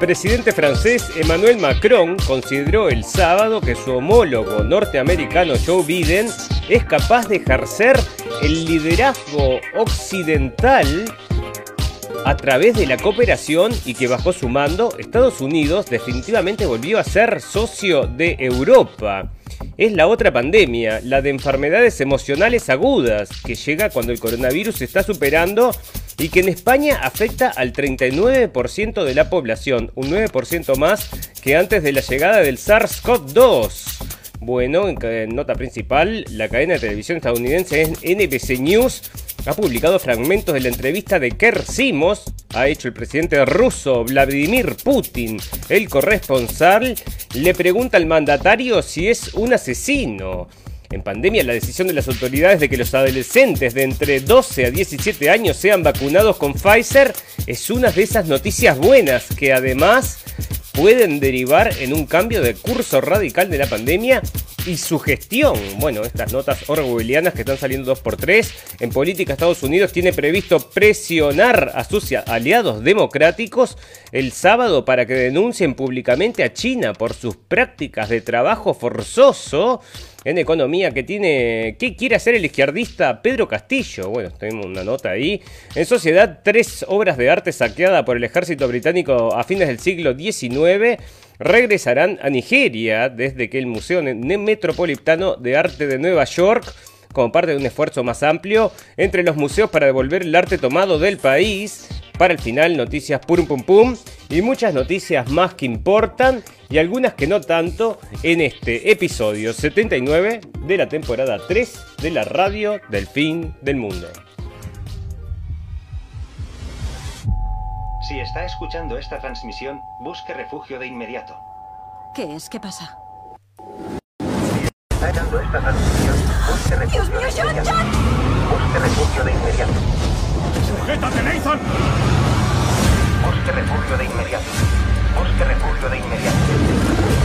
presidente francés Emmanuel Macron consideró el sábado que su homólogo norteamericano Joe Biden es capaz de ejercer el liderazgo occidental a través de la cooperación y que bajo su mando Estados Unidos definitivamente volvió a ser socio de Europa. Es la otra pandemia, la de enfermedades emocionales agudas, que llega cuando el coronavirus está superando y que en España afecta al 39% de la población, un 9% más que antes de la llegada del SARS-CoV-2. Bueno, en nota principal, la cadena de televisión estadounidense NBC News ha publicado fragmentos de la entrevista de Kerr Simos, ha hecho el presidente ruso Vladimir Putin. El corresponsal le pregunta al mandatario si es un asesino. En pandemia, la decisión de las autoridades de que los adolescentes de entre 12 a 17 años sean vacunados con Pfizer es una de esas noticias buenas que además pueden derivar en un cambio de curso radical de la pandemia y su gestión. Bueno, estas notas orwellianas que están saliendo dos por tres. En política, Estados Unidos tiene previsto presionar a sus aliados democráticos el sábado para que denuncien públicamente a China por sus prácticas de trabajo forzoso en economía que tiene. ¿Qué quiere hacer el izquierdista Pedro Castillo? Bueno, tenemos una nota ahí. En sociedad, tres obras de arte saqueadas por el ejército británico a fines del siglo XIX regresarán a Nigeria desde que el Museo Metropolitano de Arte de Nueva York como parte de un esfuerzo más amplio entre los museos para devolver el arte tomado del país. Para el final, noticias pum pum pum y muchas noticias más que importan y algunas que no tanto en este episodio 79 de la temporada 3 de la radio del fin del mundo. Si está escuchando esta transmisión, busque refugio de inmediato. ¿Qué es? ¿Qué pasa? Si está escuchando esta transmisión, busque refugio ¡Dios mío, John. John! Busque refugio de inmediato. ¡Sujétate, Nathan! Busque refugio de inmediato. Busque refugio de inmediato.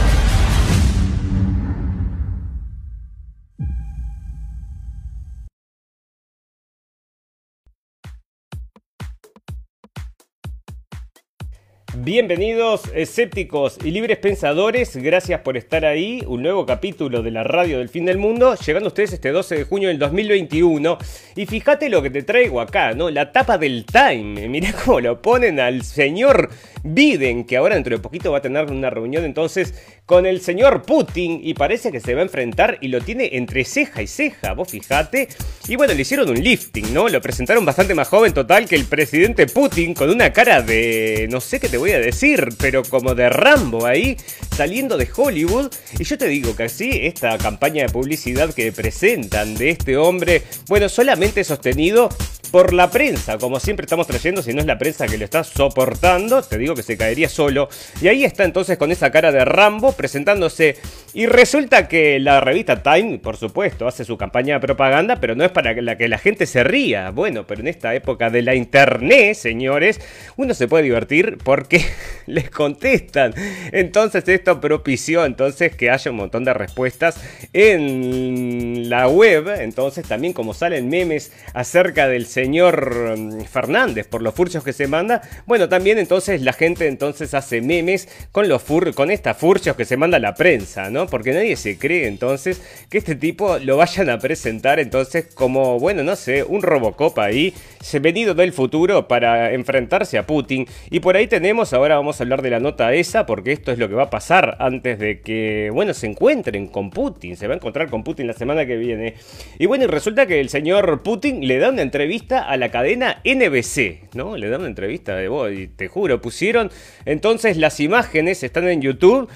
Bienvenidos escépticos y libres pensadores, gracias por estar ahí, un nuevo capítulo de la radio del fin del mundo, llegando a ustedes este 12 de junio del 2021 y fíjate lo que te traigo acá, ¿no? La tapa del Time, mirá cómo lo ponen al señor Biden, que ahora dentro de poquito va a tener una reunión entonces con el señor Putin y parece que se va a enfrentar y lo tiene entre ceja y ceja, vos fijate. Y bueno, le hicieron un lifting, ¿no? Lo presentaron bastante más joven total que el presidente Putin con una cara de... no sé qué te voy a decir, pero como de Rambo ahí, saliendo de Hollywood. Y yo te digo que así, esta campaña de publicidad que presentan de este hombre, bueno, solamente sostenido por la prensa, como siempre estamos trayendo, si no es la prensa que lo está soportando, te digo que se caería solo. Y ahí está entonces con esa cara de Rambo presentándose. Y resulta que la revista Time, por supuesto, hace su campaña de propaganda, pero no es para la, que la gente se ría. Bueno, pero en esta época de la internet, señores, uno se puede divertir porque les contestan. Entonces esto propició entonces que haya un montón de respuestas en la web. Entonces también como salen memes acerca del señor mm, Fernández por los furcios que se manda, bueno, también entonces la gente entonces hace memes con los fur con estas furcios que se manda la prensa, ¿no? Porque nadie se cree entonces que este tipo lo vayan a presentar entonces como, bueno, no sé, un Robocop ahí, venido del futuro para enfrentarse a Putin. Y por ahí tenemos, ahora vamos a hablar de la nota esa, porque esto es lo que va a pasar antes de que, bueno, se encuentren con Putin, se va a encontrar con Putin la semana que viene. Y bueno, y resulta que el señor Putin le da una entrevista a la cadena NBC, ¿no? Le da una entrevista de voz y te juro, pusieron entonces las imágenes, están en YouTube.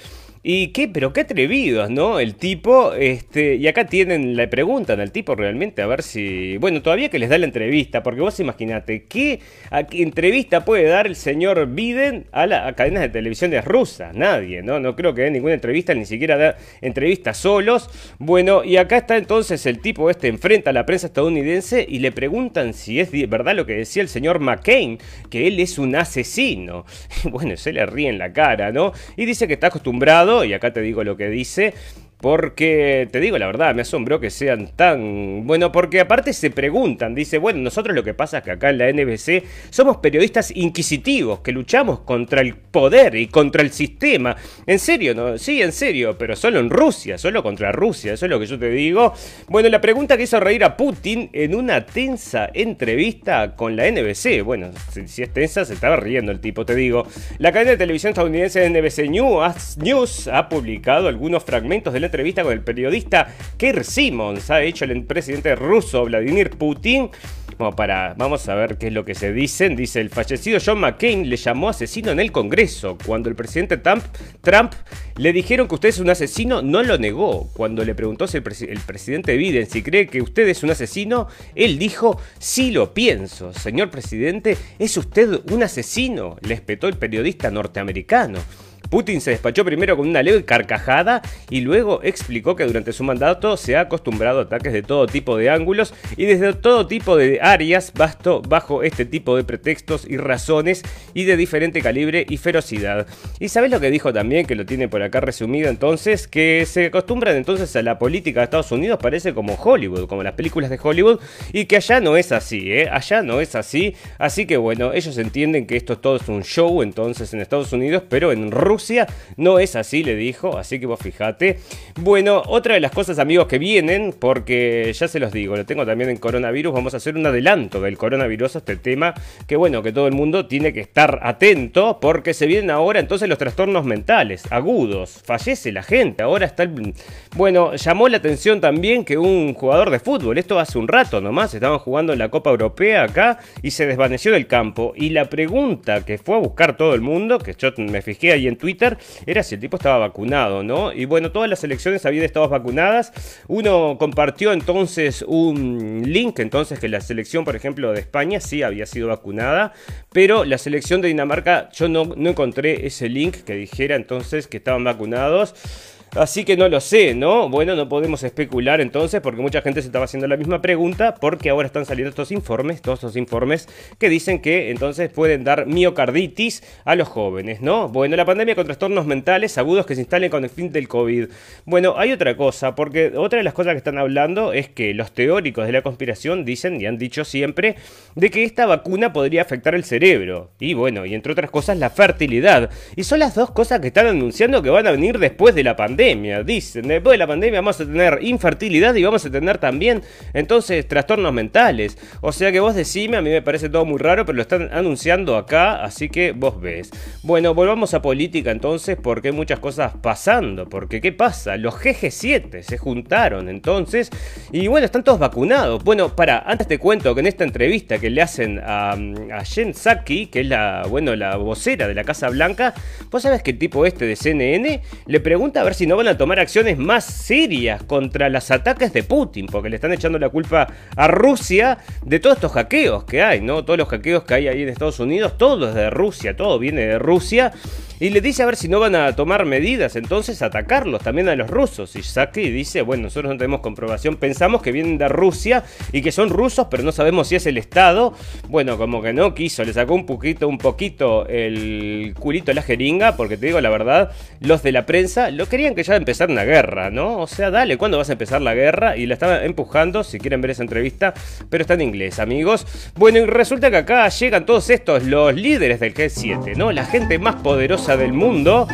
Y qué, pero qué atrevidos, ¿no? El tipo, este, y acá tienen, le preguntan al tipo realmente a ver si, bueno, todavía que les da la entrevista, porque vos imaginate, ¿qué, entrevista puede dar el señor Biden a las cadenas de televisión de rusas? Nadie, ¿no? No creo que dé ninguna entrevista, ni siquiera da entrevistas solos. Bueno, y acá está entonces el tipo este enfrenta a la prensa estadounidense y le preguntan si es verdad lo que decía el señor McCain, que él es un asesino. Bueno, se le ríe en la cara, ¿no? Y dice que está acostumbrado y acá te digo lo que dice, porque te digo la verdad, me asombró que sean tan... Bueno, porque aparte se preguntan, dice, bueno, nosotros lo que pasa es que acá en la NBC somos periodistas inquisitivos, que luchamos contra el poder y contra el sistema. En serio, ¿no? Sí, en serio, pero solo en Rusia, solo contra Rusia, eso es lo que yo te digo. Bueno, la pregunta que hizo reír a Putin en una tensa entrevista con la NBC. Bueno, si, es tensa, se estaba riendo el tipo, te digo. La cadena de televisión estadounidense NBC News, ha publicado algunos fragmentos de la entrevista con el periodista Keir Simmons, ha hecho el presidente ruso Vladimir Putin. para, vamos a ver qué es lo que se dicen. Dice, el fallecido John McCain le llamó asesino en el Congreso. Cuando el presidente Trump, le dijeron que usted es un asesino, no lo negó. Cuando le preguntó si el, el presidente Biden si cree que usted es un asesino, él dijo, sí lo pienso. Señor presidente, ¿es usted un asesino? Le espetó el periodista norteamericano. Putin se despachó primero con una leve carcajada y luego explicó que durante su mandato se ha acostumbrado a ataques de todo tipo de ángulos y desde todo tipo de áreas bajo este tipo de pretextos y razones y de diferente calibre y ferocidad. ¿Y sabes lo que dijo también, que lo tiene por acá resumido entonces? Que se acostumbran entonces a la política de Estados Unidos, parece como Hollywood, como las películas de Hollywood, y que allá no es así, ¿eh? Allá no es así, así que bueno, ellos entienden que esto todo es un show entonces en Estados Unidos, pero en Rusia no es así, le dijo, así que vos fijate. Bueno, otra de las cosas, amigos, que vienen, porque ya se los digo, lo tengo también en coronavirus, vamos a hacer un adelanto del coronavirus, este tema, que bueno, que todo el mundo tiene que estar atento, porque se vienen ahora entonces los trastornos mentales, agudos, fallece la gente, ahora está el... Bueno, llamó la atención también que un jugador de fútbol, esto hace un rato nomás, estaban jugando en la Copa Europea acá y se desvaneció del campo. Y la pregunta que fue a buscar todo el mundo, que yo me fijé ahí en Twitter, era si el tipo estaba vacunado, ¿no? Y bueno, todas las elecciones habían estado vacunadas. Uno compartió entonces un link, entonces que la selección, por ejemplo, de España sí había sido vacunada, pero la selección de Dinamarca yo no, no encontré ese link que dijera entonces que estaban vacunados. Así que no lo sé, ¿no? Bueno, no podemos especular entonces porque mucha gente se estaba haciendo la misma pregunta porque ahora están saliendo estos informes, todos estos informes que dicen que entonces pueden dar miocarditis a los jóvenes, ¿no? Bueno, la pandemia con trastornos mentales agudos que se instalen con el fin del COVID. Bueno, hay otra cosa, porque otra de las cosas que están hablando es que los teóricos de la conspiración dicen y han dicho siempre de que esta vacuna podría afectar el cerebro y bueno, y entre otras cosas la fertilidad. Y son las dos cosas que están anunciando que van a venir después de la pandemia Dicen, después de la pandemia vamos a tener infertilidad y vamos a tener también entonces trastornos mentales. O sea que vos decime, a mí me parece todo muy raro, pero lo están anunciando acá, así que vos ves. Bueno, volvamos a política entonces, porque hay muchas cosas pasando. Porque, ¿qué pasa? Los GG7 se juntaron entonces y bueno, están todos vacunados. Bueno, para, antes te cuento que en esta entrevista que le hacen a, a Jen Psaki, que es la, bueno, la vocera de la Casa Blanca, vos sabés que el tipo este de CNN le pregunta a ver si no van a tomar acciones más serias contra los ataques de Putin, porque le están echando la culpa a Rusia de todos estos hackeos que hay, ¿no? Todos los hackeos que hay ahí en Estados Unidos, todo es de Rusia, todo viene de Rusia. Y le dice a ver si no van a tomar medidas, entonces atacarlos también a los rusos. Y Saki dice, bueno, nosotros no tenemos comprobación, pensamos que vienen de Rusia y que son rusos, pero no sabemos si es el Estado. Bueno, como que no quiso, le sacó un poquito, un poquito el culito a la jeringa, porque te digo la verdad, los de la prensa lo querían que ya empezar una guerra, ¿no? O sea, dale, ¿cuándo vas a empezar la guerra? Y la estaba empujando, si quieren ver esa entrevista, pero está en inglés, amigos. Bueno, y resulta que acá llegan todos estos, los líderes del G7, ¿no? La gente más poderosa del mundo.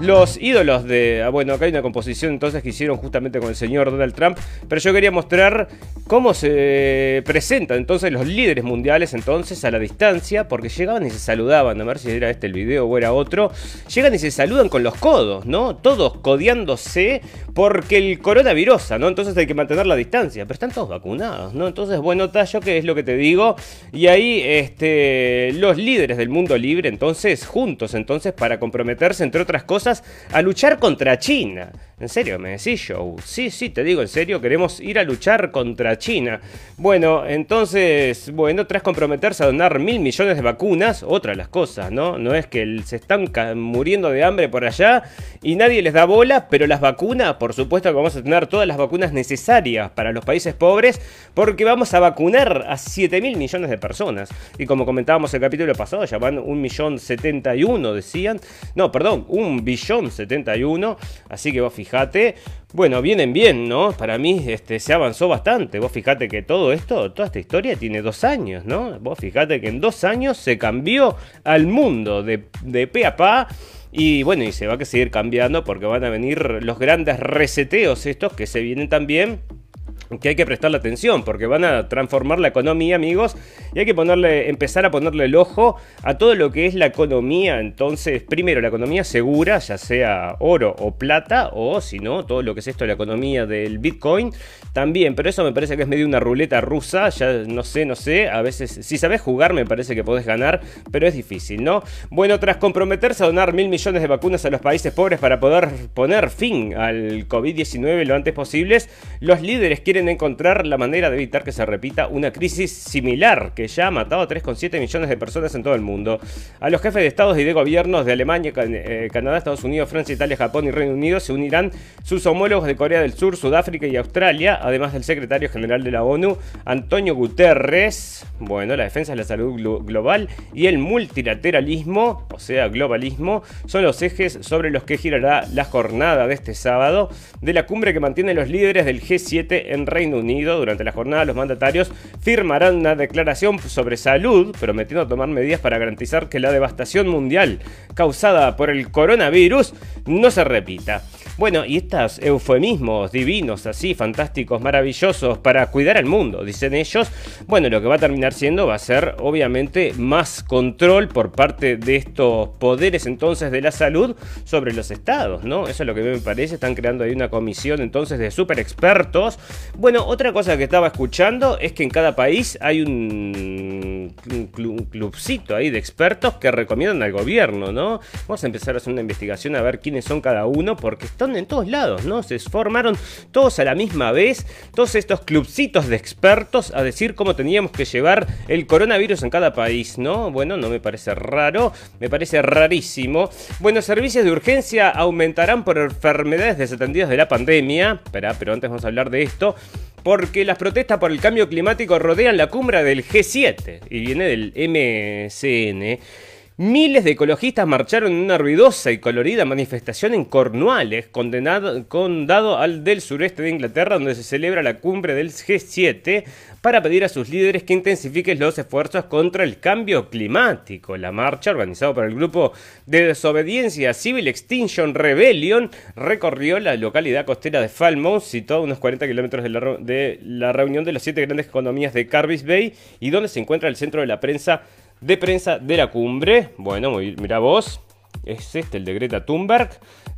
Los ídolos de. Ah, bueno, acá hay una composición entonces que hicieron justamente con el señor Donald Trump. Pero yo quería mostrar cómo se presentan entonces los líderes mundiales entonces a la distancia. Porque llegaban y se saludaban. A ver si era este el video o era otro. Llegan y se saludan con los codos, ¿no? Todos codeándose porque el coronavirus, ¿no? Entonces hay que mantener la distancia. Pero están todos vacunados, ¿no? Entonces, bueno, Tallo, que es lo que te digo. Y ahí, este. Los líderes del mundo libre, entonces, juntos, entonces, para comprometerse, entre otras cosas a luchar contra China. ¿En serio me decís, Joe? Sí, sí, te digo en serio, queremos ir a luchar contra China. Bueno, entonces, bueno, tras comprometerse a donar mil millones de vacunas, otra de las cosas, ¿no? No es que se están muriendo de hambre por allá y nadie les da bola, pero las vacunas, por supuesto que vamos a tener todas las vacunas necesarias para los países pobres, porque vamos a vacunar a 7 mil millones de personas. Y como comentábamos el capítulo pasado, ya van un millón 71, decían. No, perdón, un billón 71. Así que vos fíjate, bueno, vienen bien, ¿no? Para mí este, se avanzó bastante. Vos fíjate que todo esto, toda esta historia tiene dos años, ¿no? Vos fíjate que en dos años se cambió al mundo de, de pe a pa. Y bueno, y se va a seguir cambiando porque van a venir los grandes reseteos estos que se vienen también que hay que prestarle atención porque van a transformar la economía, amigos, y hay que ponerle, empezar a ponerle el ojo a todo lo que es la economía. Entonces, primero, la economía segura, ya sea oro o plata, o si no, todo lo que es esto, la economía del Bitcoin, también. Pero eso me parece que es medio una ruleta rusa, ya no sé, no sé. A veces, si sabes jugar, me parece que podés ganar, pero es difícil, ¿no? Bueno, tras comprometerse a donar mil millones de vacunas a los países pobres para poder poner fin al COVID-19 lo antes posible, los líderes quieren encontrar la manera de evitar que se repita una crisis similar que ya ha matado a 3,7 millones de personas en todo el mundo. A los jefes de estados y de gobiernos de Alemania, eh, Canadá, Estados Unidos, Francia, Italia, Japón y Reino Unido se unirán sus homólogos de Corea del Sur, Sudáfrica y Australia, además del secretario general de la ONU, Antonio Guterres. Bueno, la defensa de la salud global y el multilateralismo, o sea, globalismo, son los ejes sobre los que girará la jornada de este sábado de la cumbre que mantiene los líderes del G7 en Reino Unido. Durante la jornada, los mandatarios firmarán una declaración sobre salud, prometiendo tomar medidas para garantizar que la devastación mundial causada por el coronavirus no se repita. Bueno, y estos eufemismos divinos, así, fantásticos, maravillosos, para cuidar al mundo, dicen ellos, bueno, lo que va a terminar siendo va a ser, obviamente, más control por parte de estos poderes entonces de la salud sobre los estados, ¿no? Eso es lo que me parece, están creando ahí una comisión entonces de super expertos. Bueno, otra cosa que estaba escuchando es que en cada país hay un, clubcito ahí de expertos que recomiendan al gobierno, ¿no? Vamos a empezar a hacer una investigación a ver quiénes son cada uno, porque está en todos lados, ¿no? Se formaron todos a la misma vez, todos estos clubcitos de expertos a decir cómo teníamos que llevar el coronavirus en cada país, ¿no? Bueno, no me parece raro, me parece rarísimo. Bueno, servicios de urgencia aumentarán por enfermedades desatendidas de la pandemia. Espera, pero antes vamos a hablar de esto porque las protestas por el cambio climático rodean la cumbre del G7 y viene del MCN. Miles de ecologistas marcharon en una ruidosa y colorida manifestación en Cornualles, condado al del sureste de Inglaterra, donde se celebra la cumbre del G7, para pedir a sus líderes que intensifiquen los esfuerzos contra el cambio climático. La marcha, organizada por el grupo de desobediencia Civil Extinction Rebellion, recorrió la localidad costera de Falmouth, situada a unos 40 kilómetros de, la, reunión de las siete grandes economías de Carbis Bay y donde se encuentra el centro de la prensa de prensa de la cumbre. Bueno, mira vos, es este el de Greta Thunberg.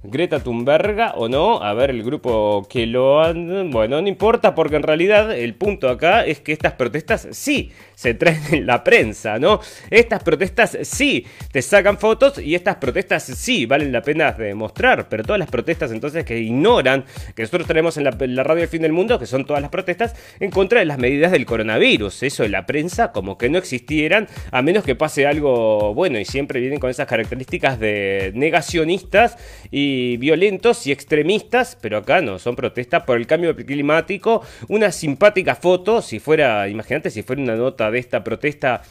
Greta Thunberg o no, a ver el grupo que lo han... Bueno, no importa porque en realidad el punto acá es que estas protestas sí se traen en la prensa, ¿no? Estas protestas sí te sacan fotos y estas protestas sí valen la pena demostrar, pero todas las protestas entonces que ignoran, que nosotros tenemos en la, en la radio del fin del mundo, que son todas las protestas en contra de las medidas del coronavirus, eso de la prensa como que no existieran, a menos que pase algo bueno y siempre vienen con esas características de negacionistas y violentos y extremistas, pero acá no, son protestas por el cambio climático. Una simpática foto, si fuera, imagínate si fuera una nota de esta protesta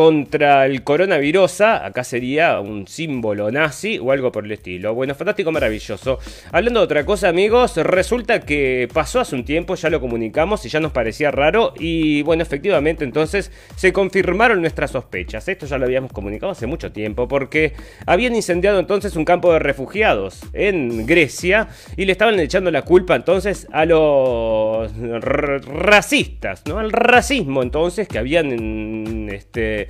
contra el coronavirus, acá sería un símbolo nazi o algo por el estilo. Bueno, fantástico, maravilloso. Hablando de otra cosa, amigos, resulta que pasó hace un tiempo, ya lo comunicamos y ya nos parecía raro y bueno, efectivamente entonces se confirmaron nuestras sospechas. Esto ya lo habíamos comunicado hace mucho tiempo porque habían incendiado entonces un campo de refugiados en Grecia y le estaban echando la culpa entonces a los racistas, ¿no? Al racismo entonces que habían este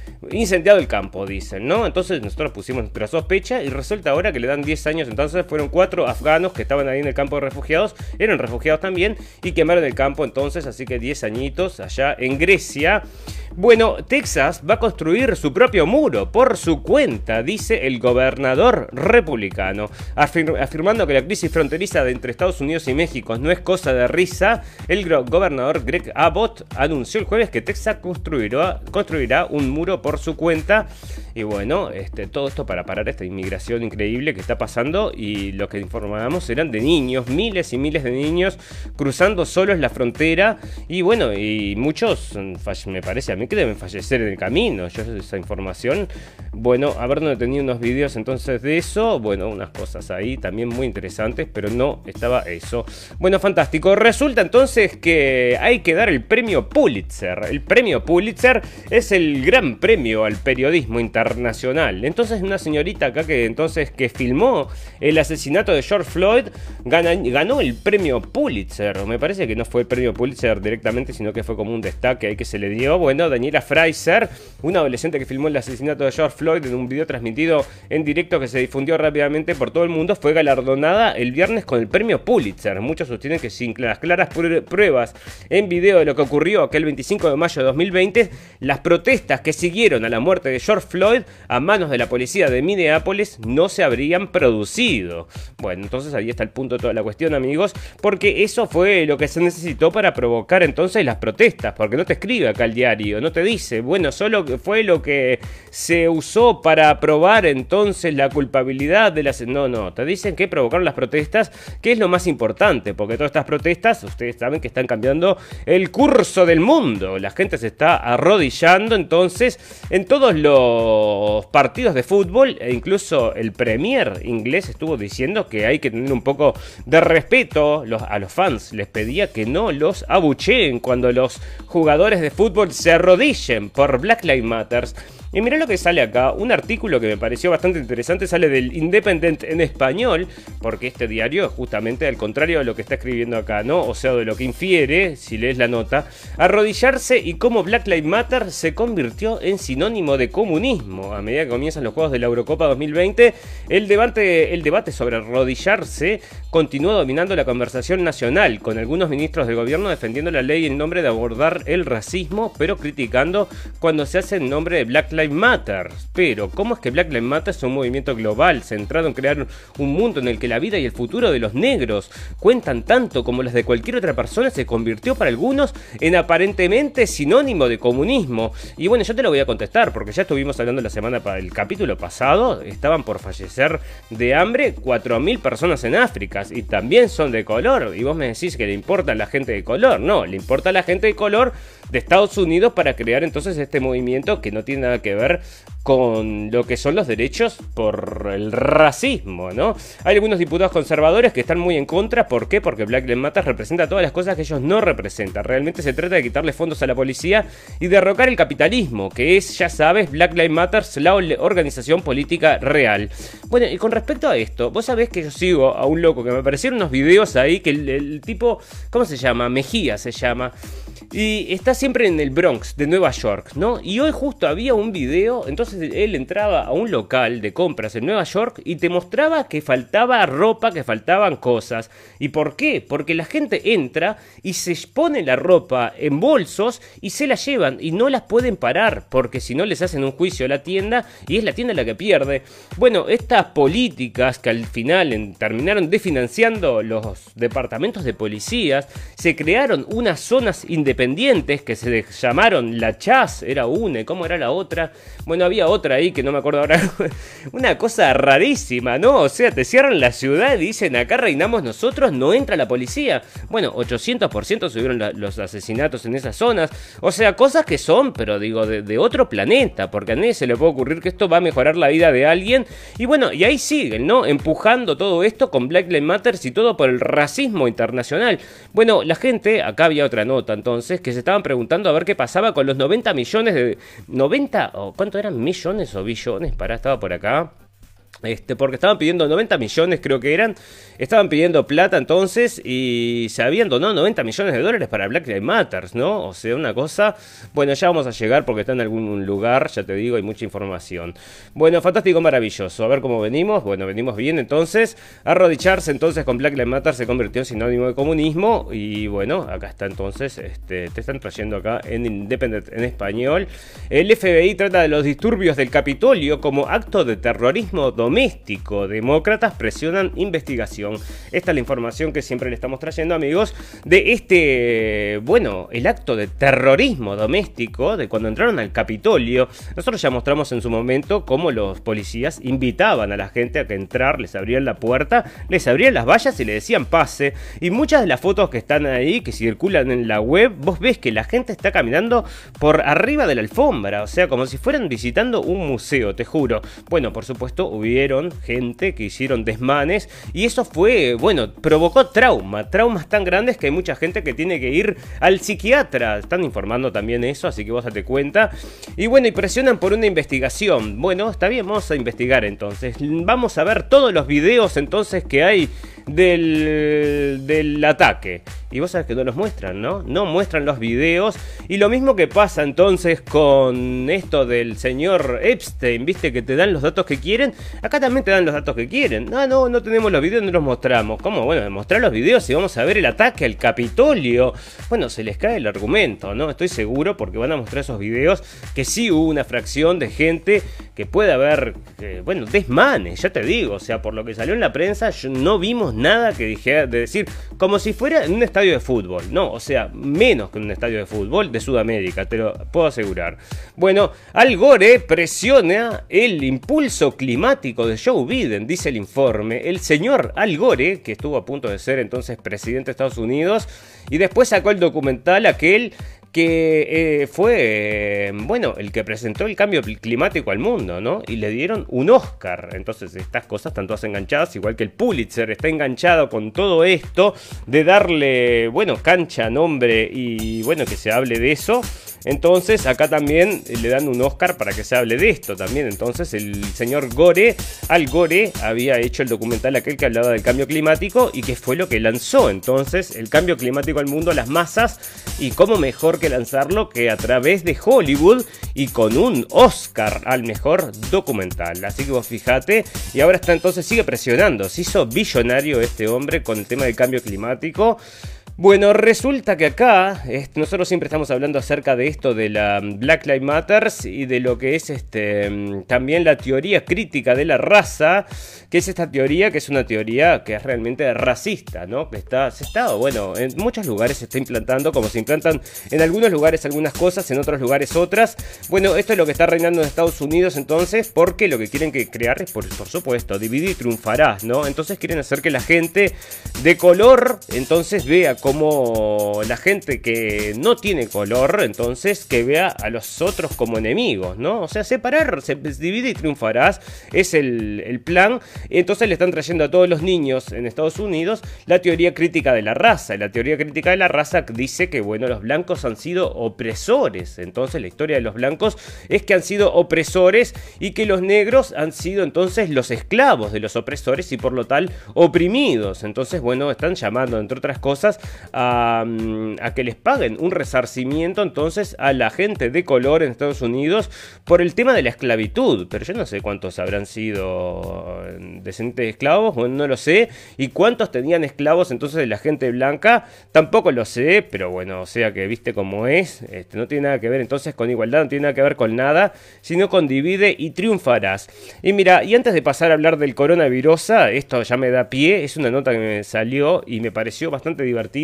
incendiado el campo, dicen, ¿no? Entonces nosotros pusimos nuestra sospecha y resulta ahora que le dan 10 años. Entonces fueron cuatro afganos que estaban ahí en el campo de refugiados, eran refugiados también y quemaron el campo entonces, así que 10 añitos allá en Grecia. Bueno, Texas va a construir su propio muro por su cuenta, dice el gobernador republicano, afirmando que la crisis fronteriza entre Estados Unidos y México no es cosa de risa. El gobernador Greg Abbott anunció el jueves que Texas construirá, construirá un muro por su cuenta. Y bueno, este, todo esto para parar esta inmigración increíble que está pasando. Y lo que informábamos eran de niños, miles y miles de niños cruzando solos la frontera. Y bueno, y muchos, me parece a mí, que deben fallecer en el camino. Yo esa información, bueno, dónde tenía unos vídeos entonces de eso, bueno, unas cosas ahí también muy interesantes, pero no estaba eso. Bueno, fantástico. Resulta entonces que hay que dar el premio Pulitzer. El premio Pulitzer es el gran premio al periodismo internacional. Entonces una señorita acá que entonces que filmó el asesinato de George Floyd ganó el premio Pulitzer. Me parece que no fue el premio Pulitzer directamente, sino que fue como un destaque ahí que se le dio. Bueno, Daniela Fraser, una adolescente que filmó el asesinato de George Floyd en un video transmitido en directo que se difundió rápidamente por todo el mundo, fue galardonada el viernes con el premio Pulitzer. Muchos sostienen que sin las claras pruebas en video de lo que ocurrió aquel 25 de mayo de 2020, las protestas que siguieron a la muerte de George Floyd a manos de la policía de Minneapolis no se habrían producido. Bueno, entonces ahí está el punto de toda la cuestión, amigos, porque eso fue lo que se necesitó para provocar entonces las protestas, porque no te escribe acá el diario, no te dice, bueno, solo fue lo que se usó para probar entonces la culpabilidad de las... No, no, te dicen que provocaron las protestas, que es lo más importante, porque todas estas protestas, ustedes saben que están cambiando el curso del mundo, la gente se está arrodillando entonces en todos los partidos de fútbol, e incluso el Premier inglés estuvo diciendo que hay que tener un poco de respeto a los fans, les pedía que no los abucheen cuando los jugadores de fútbol se arrodillen por Black Lives Matter. Y mirá lo que sale acá, un artículo que me pareció bastante interesante, sale del Independent en español, porque este diario es justamente al contrario de lo que está escribiendo acá, ¿no? O sea, de lo que infiere, si lees la nota, arrodillarse y cómo Black Lives Matter se convirtió en sinónimo de comunismo. A medida que comienzan los Juegos de la Eurocopa 2020, el debate, el debate sobre arrodillarse continuó dominando la conversación nacional, con algunos ministros del gobierno defendiendo la ley en nombre de abordar el racismo, pero criticando cuando se hace en nombre de Black Lives Matter. Pero, ¿cómo es que Black Lives Matter es un movimiento global centrado en crear un mundo en el que la vida y el futuro de los negros cuentan tanto como las de cualquier otra persona se convirtió para algunos en aparentemente sinónimo de comunismo? Y bueno, yo te lo voy a contestar porque ya estuvimos hablando la semana para el capítulo pasado, estaban por fallecer de hambre 4.000 personas en África y también son de color. Y vos me decís que le importa a la gente de color. No, le importa a la gente de color de Estados Unidos para crear entonces este movimiento que no tiene nada que ver con lo que son los derechos por el racismo, ¿no? Hay algunos diputados conservadores que están muy en contra, ¿por qué? Porque Black Lives Matter representa todas las cosas que ellos no representan. Realmente se trata de quitarle fondos a la policía y derrocar el capitalismo, que es, ya sabes, Black Lives Matter, la organización política real. Bueno, y con respecto a esto, vos sabés que yo sigo a un loco que me aparecieron unos videos ahí que el, el tipo, ¿cómo se llama? Mejía se llama. Y está siempre en el Bronx de Nueva York, ¿no? Y hoy justo había un video, entonces él entraba a un local de compras en Nueva York y te mostraba que faltaba ropa, que faltaban cosas. ¿Y por qué? Porque la gente entra y se pone la ropa en bolsos y se la llevan y no las pueden parar porque si no les hacen un juicio a la tienda y es la tienda la que pierde. Bueno, estas políticas que al final terminaron desfinanciando los departamentos de policías, se crearon unas zonas independientes que se llamaron La Chas, era una, ¿cómo era la otra? Bueno, había otra ahí que no me acuerdo ahora. una cosa rarísima, ¿no? O sea, te cierran la ciudad y dicen acá reinamos nosotros, no entra la policía. Bueno, 800% subieron los asesinatos en esas zonas. O sea, cosas que son, pero digo, de, otro planeta, porque a nadie se le puede ocurrir que esto va a mejorar la vida de alguien. Y bueno, y ahí siguen, ¿no? Empujando todo esto con Black Lives Matter y todo por el racismo internacional. Bueno, la gente, acá había otra nota entonces que se estaban preguntando a ver qué pasaba con los 90 millones de... ¿90? o ¿Cuánto eran? ¿Millones o billones? Pará, estaba por acá. Este, porque estaban pidiendo 90 millones, creo que eran. Estaban pidiendo plata entonces y se habían donado 90 millones de dólares para Black Lives Matter, ¿no? O sea, una cosa. Bueno, ya vamos a llegar porque está en algún lugar, ya te digo, hay mucha información. Bueno, fantástico, maravilloso. A ver cómo venimos. Bueno, venimos bien entonces. Arrodillarse entonces con Black Lives Matter se convirtió en sinónimo de comunismo. Y bueno, acá está entonces. Este, te están trayendo acá en Independent en español. El FBI trata de los disturbios del Capitolio como acto de terrorismo doméstico doméstico. Demócratas presionan investigación. Esta es la información que siempre le estamos trayendo, amigos, de este, bueno, el acto de terrorismo doméstico de cuando entraron al Capitolio. Nosotros ya mostramos en su momento cómo los policías invitaban a la gente a que entrar, les abrían la puerta, les abrían las vallas y le decían pase. Y muchas de las fotos que están ahí, que circulan en la web, vos ves que la gente está caminando por arriba de la alfombra, o sea, como si fueran visitando un museo, te juro. Bueno, por supuesto, gente que hicieron desmanes y eso fue, bueno, provocó trauma, traumas tan grandes que hay mucha gente que tiene que ir al psiquiatra. Están informando también eso, así que vos date cuenta. Y bueno, y presionan por una investigación. Bueno, está bien, vamos a investigar entonces. Vamos a ver todos los videos entonces que hay del, del ataque. Y vos sabés que no los muestran, ¿no? No muestran los videos. Y lo mismo que pasa entonces con esto del señor Epstein, ¿viste? Que te dan los datos que quieren. Acá también te dan los datos que quieren. No, no, no tenemos los videos, no los mostramos. ¿Cómo? Bueno, mostrar los videos y vamos a ver el ataque al Capitolio. Bueno, se les cae el argumento, ¿no? Estoy seguro porque van a mostrar esos videos que sí hubo una fracción de gente que puede haber, eh, bueno, desmanes, ya te digo. O sea, por lo que salió en la prensa, no vimos nada que dijera de decir, como si fuera en un estadio de fútbol, no, o sea, menos que un estadio de fútbol de Sudamérica, te lo puedo asegurar. Bueno, Al Gore presiona el impulso climático de Joe Biden, dice el informe. El señor Al Gore, que estuvo a punto de ser entonces presidente de Estados Unidos, y después sacó el documental aquel que eh, fue, bueno, el que presentó el cambio climático al mundo, ¿no? Y le dieron un Oscar. Entonces estas cosas están todas enganchadas, igual que el Pulitzer está enganchado con todo esto de darle, bueno, cancha, nombre y, bueno, que se hable de eso. Entonces acá también le dan un Oscar para que se hable de esto también. Entonces el señor Gore, Al Gore, había hecho el documental aquel que hablaba del cambio climático y que fue lo que lanzó entonces el cambio climático al mundo, las masas y cómo mejor que lanzarlo que a través de Hollywood y con un Oscar al mejor documental. Así que vos fijate y ahora está entonces sigue presionando. Se hizo billonario este hombre con el tema del cambio climático. Bueno, resulta que acá nosotros siempre estamos hablando acerca de esto de la Black Lives Matter y de lo que es este también la teoría crítica de la raza, que es esta teoría que es una teoría que es realmente racista, ¿no? Que está se está, bueno, en muchos lugares se está implantando como se implantan en algunos lugares algunas cosas, en otros lugares otras. Bueno, esto es lo que está reinando en Estados Unidos entonces, porque lo que quieren que crear es por, por supuesto, dividir y triunfarás, ¿no? Entonces quieren hacer que la gente de color entonces vea cómo como la gente que no tiene color, entonces que vea a los otros como enemigos, ¿no? O sea, separar, se divide y triunfarás, es el, plan. Entonces le están trayendo a todos los niños en Estados Unidos la teoría crítica de la raza. La teoría crítica de la raza dice que, bueno, los blancos han sido opresores. Entonces la historia de los blancos es que han sido opresores y que los negros han sido entonces los esclavos de los opresores y por lo tal oprimidos. Entonces, bueno, están llamando, entre otras cosas, A, que les paguen un resarcimiento entonces a la gente de color en Estados Unidos por el tema de la esclavitud. Pero yo no sé cuántos habrán sido mm, descendientes esclavos, bueno, no lo sé. Y cuántos tenían esclavos entonces de la gente blanca, tampoco lo sé. Pero bueno, o sea que viste cómo es. Este, no tiene nada que ver entonces con igualdad, no tiene nada que ver con nada, sino con divide y triunfarás. Y mira, y antes de pasar a hablar del coronavirus, esto ya me da pie, es una nota que me salió y me pareció bastante divertida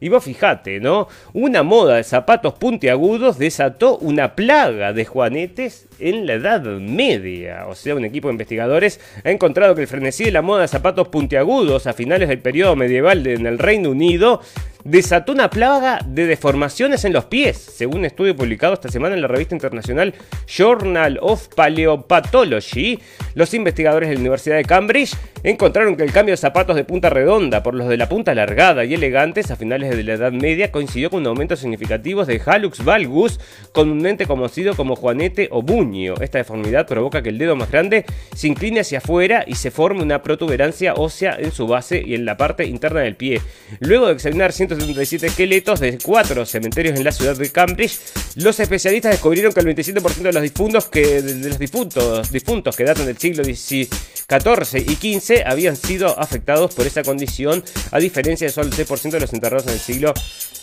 y vos fijate, ¿no? Una moda de zapatos puntiagudos desató una plaga de juanetes en la Edad Media. O sea, un equipo de investigadores ha encontrado que el frenesí de la moda de zapatos puntiagudos a finales del periodo medieval en el Reino Unido desató una plaga de deformaciones en los pies, según un estudio publicado esta semana en la revista internacional Journal of Paleopathology. Los investigadores de la Universidad de Cambridge encontraron que el cambio de zapatos de punta redonda por los de la punta alargada y a finales de la Edad Media coincidió con un aumento significativo de Halux valgus, comúnmente conocido como juanete o buño. Esta deformidad provoca que el dedo más grande se incline hacia afuera y se forme una protuberancia ósea en su base y en la parte interna del pie. Luego de examinar 177 esqueletos de cuatro cementerios en la ciudad de Cambridge, los especialistas descubrieron que el 27% de los difuntos que, de los difuntos, difuntos que datan del siglo XIV y XV habían sido afectados por esa condición, a diferencia de solo el 6% de los enterrados en el siglo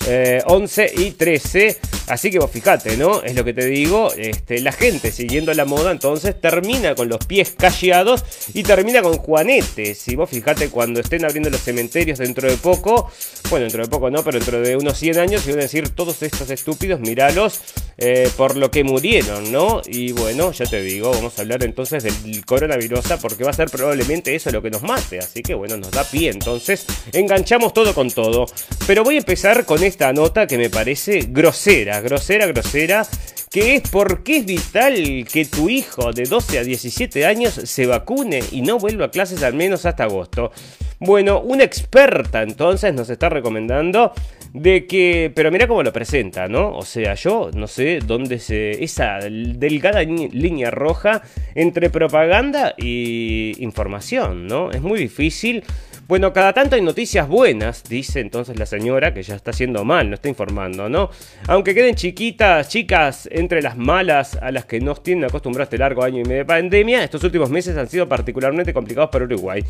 eh, 11 y 13. Así que vos fijate, ¿no? Es lo que te digo. Este, la gente siguiendo la moda entonces termina con los pies calleados y termina con juanetes. Y vos fijate cuando estén abriendo los cementerios dentro de poco. Bueno, dentro de poco no, pero dentro de unos 100 años y van a decir todos estos estúpidos, miralos eh, por lo que murieron, ¿no? Y bueno, ya te digo, vamos a hablar entonces del coronavirus porque va a ser probablemente eso lo que nos mate. Así que bueno, nos da pie. Entonces, enganchamos todo con todo. Pero voy a empezar con esta nota que me parece grosera, grosera, grosera, que es por qué es vital que tu hijo de 12 a 17 años se vacune y no vuelva a clases al menos hasta agosto. Bueno, una experta entonces nos está recomendando de que, pero mira cómo lo presenta, ¿no? O sea, yo no sé dónde se, esa delgada línea roja entre propaganda y información, ¿no? Es muy difícil bueno, cada tanto hay noticias buenas, dice entonces la señora, que ya está haciendo mal, no está informando, ¿no? Aunque queden chiquitas, chicas, entre las malas a las que nos tienen acostumbrados este largo año y medio de pandemia, estos últimos meses han sido particularmente complicados para Uruguay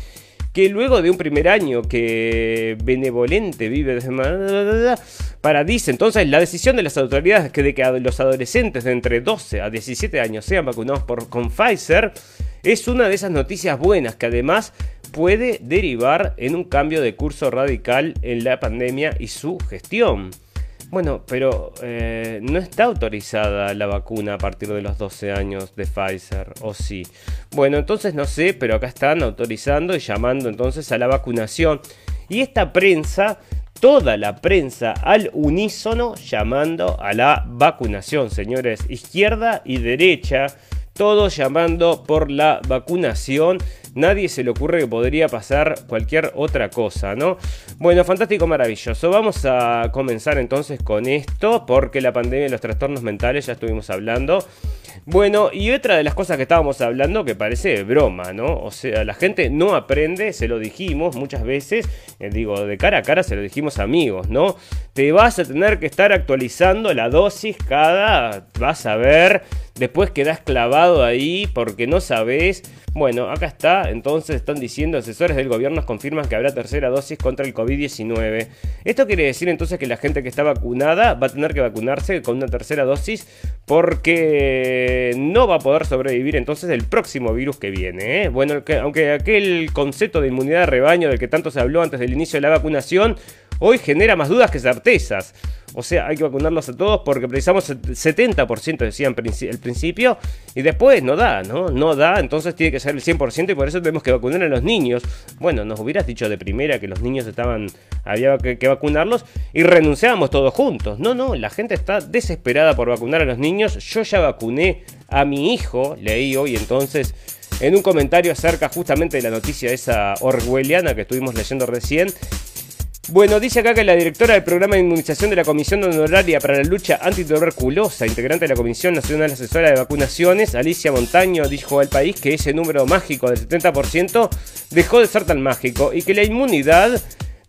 que luego de un primer año que benevolente vive para dice entonces la decisión de las autoridades de que los adolescentes de entre 12 a 17 años sean vacunados por con Pfizer es una de esas noticias buenas que además puede derivar en un cambio de curso radical en la pandemia y su gestión. Bueno, pero eh, no está autorizada la vacuna a partir de los 12 años de Pfizer, ¿o sí? Bueno, entonces no sé, pero acá están autorizando y llamando entonces a la vacunación. Y esta prensa, toda la prensa al unísono llamando a la vacunación, señores, izquierda y derecha todos llamando por la vacunación. Nadie se le ocurre que podría pasar cualquier otra cosa, ¿no? Bueno, fantástico, maravilloso. Vamos a comenzar entonces con esto, porque la pandemia y los trastornos mentales ya estuvimos hablando. Bueno, y otra de las cosas que estábamos hablando que parece broma, ¿no? O sea, la gente no aprende, se lo dijimos muchas veces, eh, digo, de cara a cara se lo dijimos amigos, ¿no? Te vas a tener que estar actualizando la dosis cada, vas a ver, después quedas clavado ahí porque no sabes. Bueno, acá está, entonces están diciendo asesores del gobierno confirman que habrá tercera dosis contra el COVID-19. Esto quiere decir entonces que la gente que está vacunada va a tener que vacunarse con una tercera dosis porque no va a poder sobrevivir entonces el próximo virus que viene. ¿eh? Bueno, aunque aquel concepto de inmunidad de rebaño del que tanto se habló antes del inicio de la vacunación, hoy genera más dudas que certezas. O sea, hay que vacunarlos a todos porque precisamos 70%, decían al principio, y después no da, ¿no? No da, entonces tiene que ser el 100% y por eso tenemos que vacunar a los niños. Bueno, nos hubieras dicho de primera que los niños estaban, había que, vacunarlos y renunciábamos todos juntos. No, no, la gente está desesperada por vacunar a los niños. Yo ya vacuné a mi hijo, leí hoy entonces en un comentario acerca justamente de la noticia esa orwelliana que estuvimos leyendo recién, bueno, dice acá que la directora del programa de inmunización de la Comisión Honoraria para la Lucha Antituberculosa, integrante de la Comisión Nacional Asesora de Vacunaciones, Alicia Montaño, dijo al país que ese número mágico del 70% dejó de ser tan mágico y que la inmunidad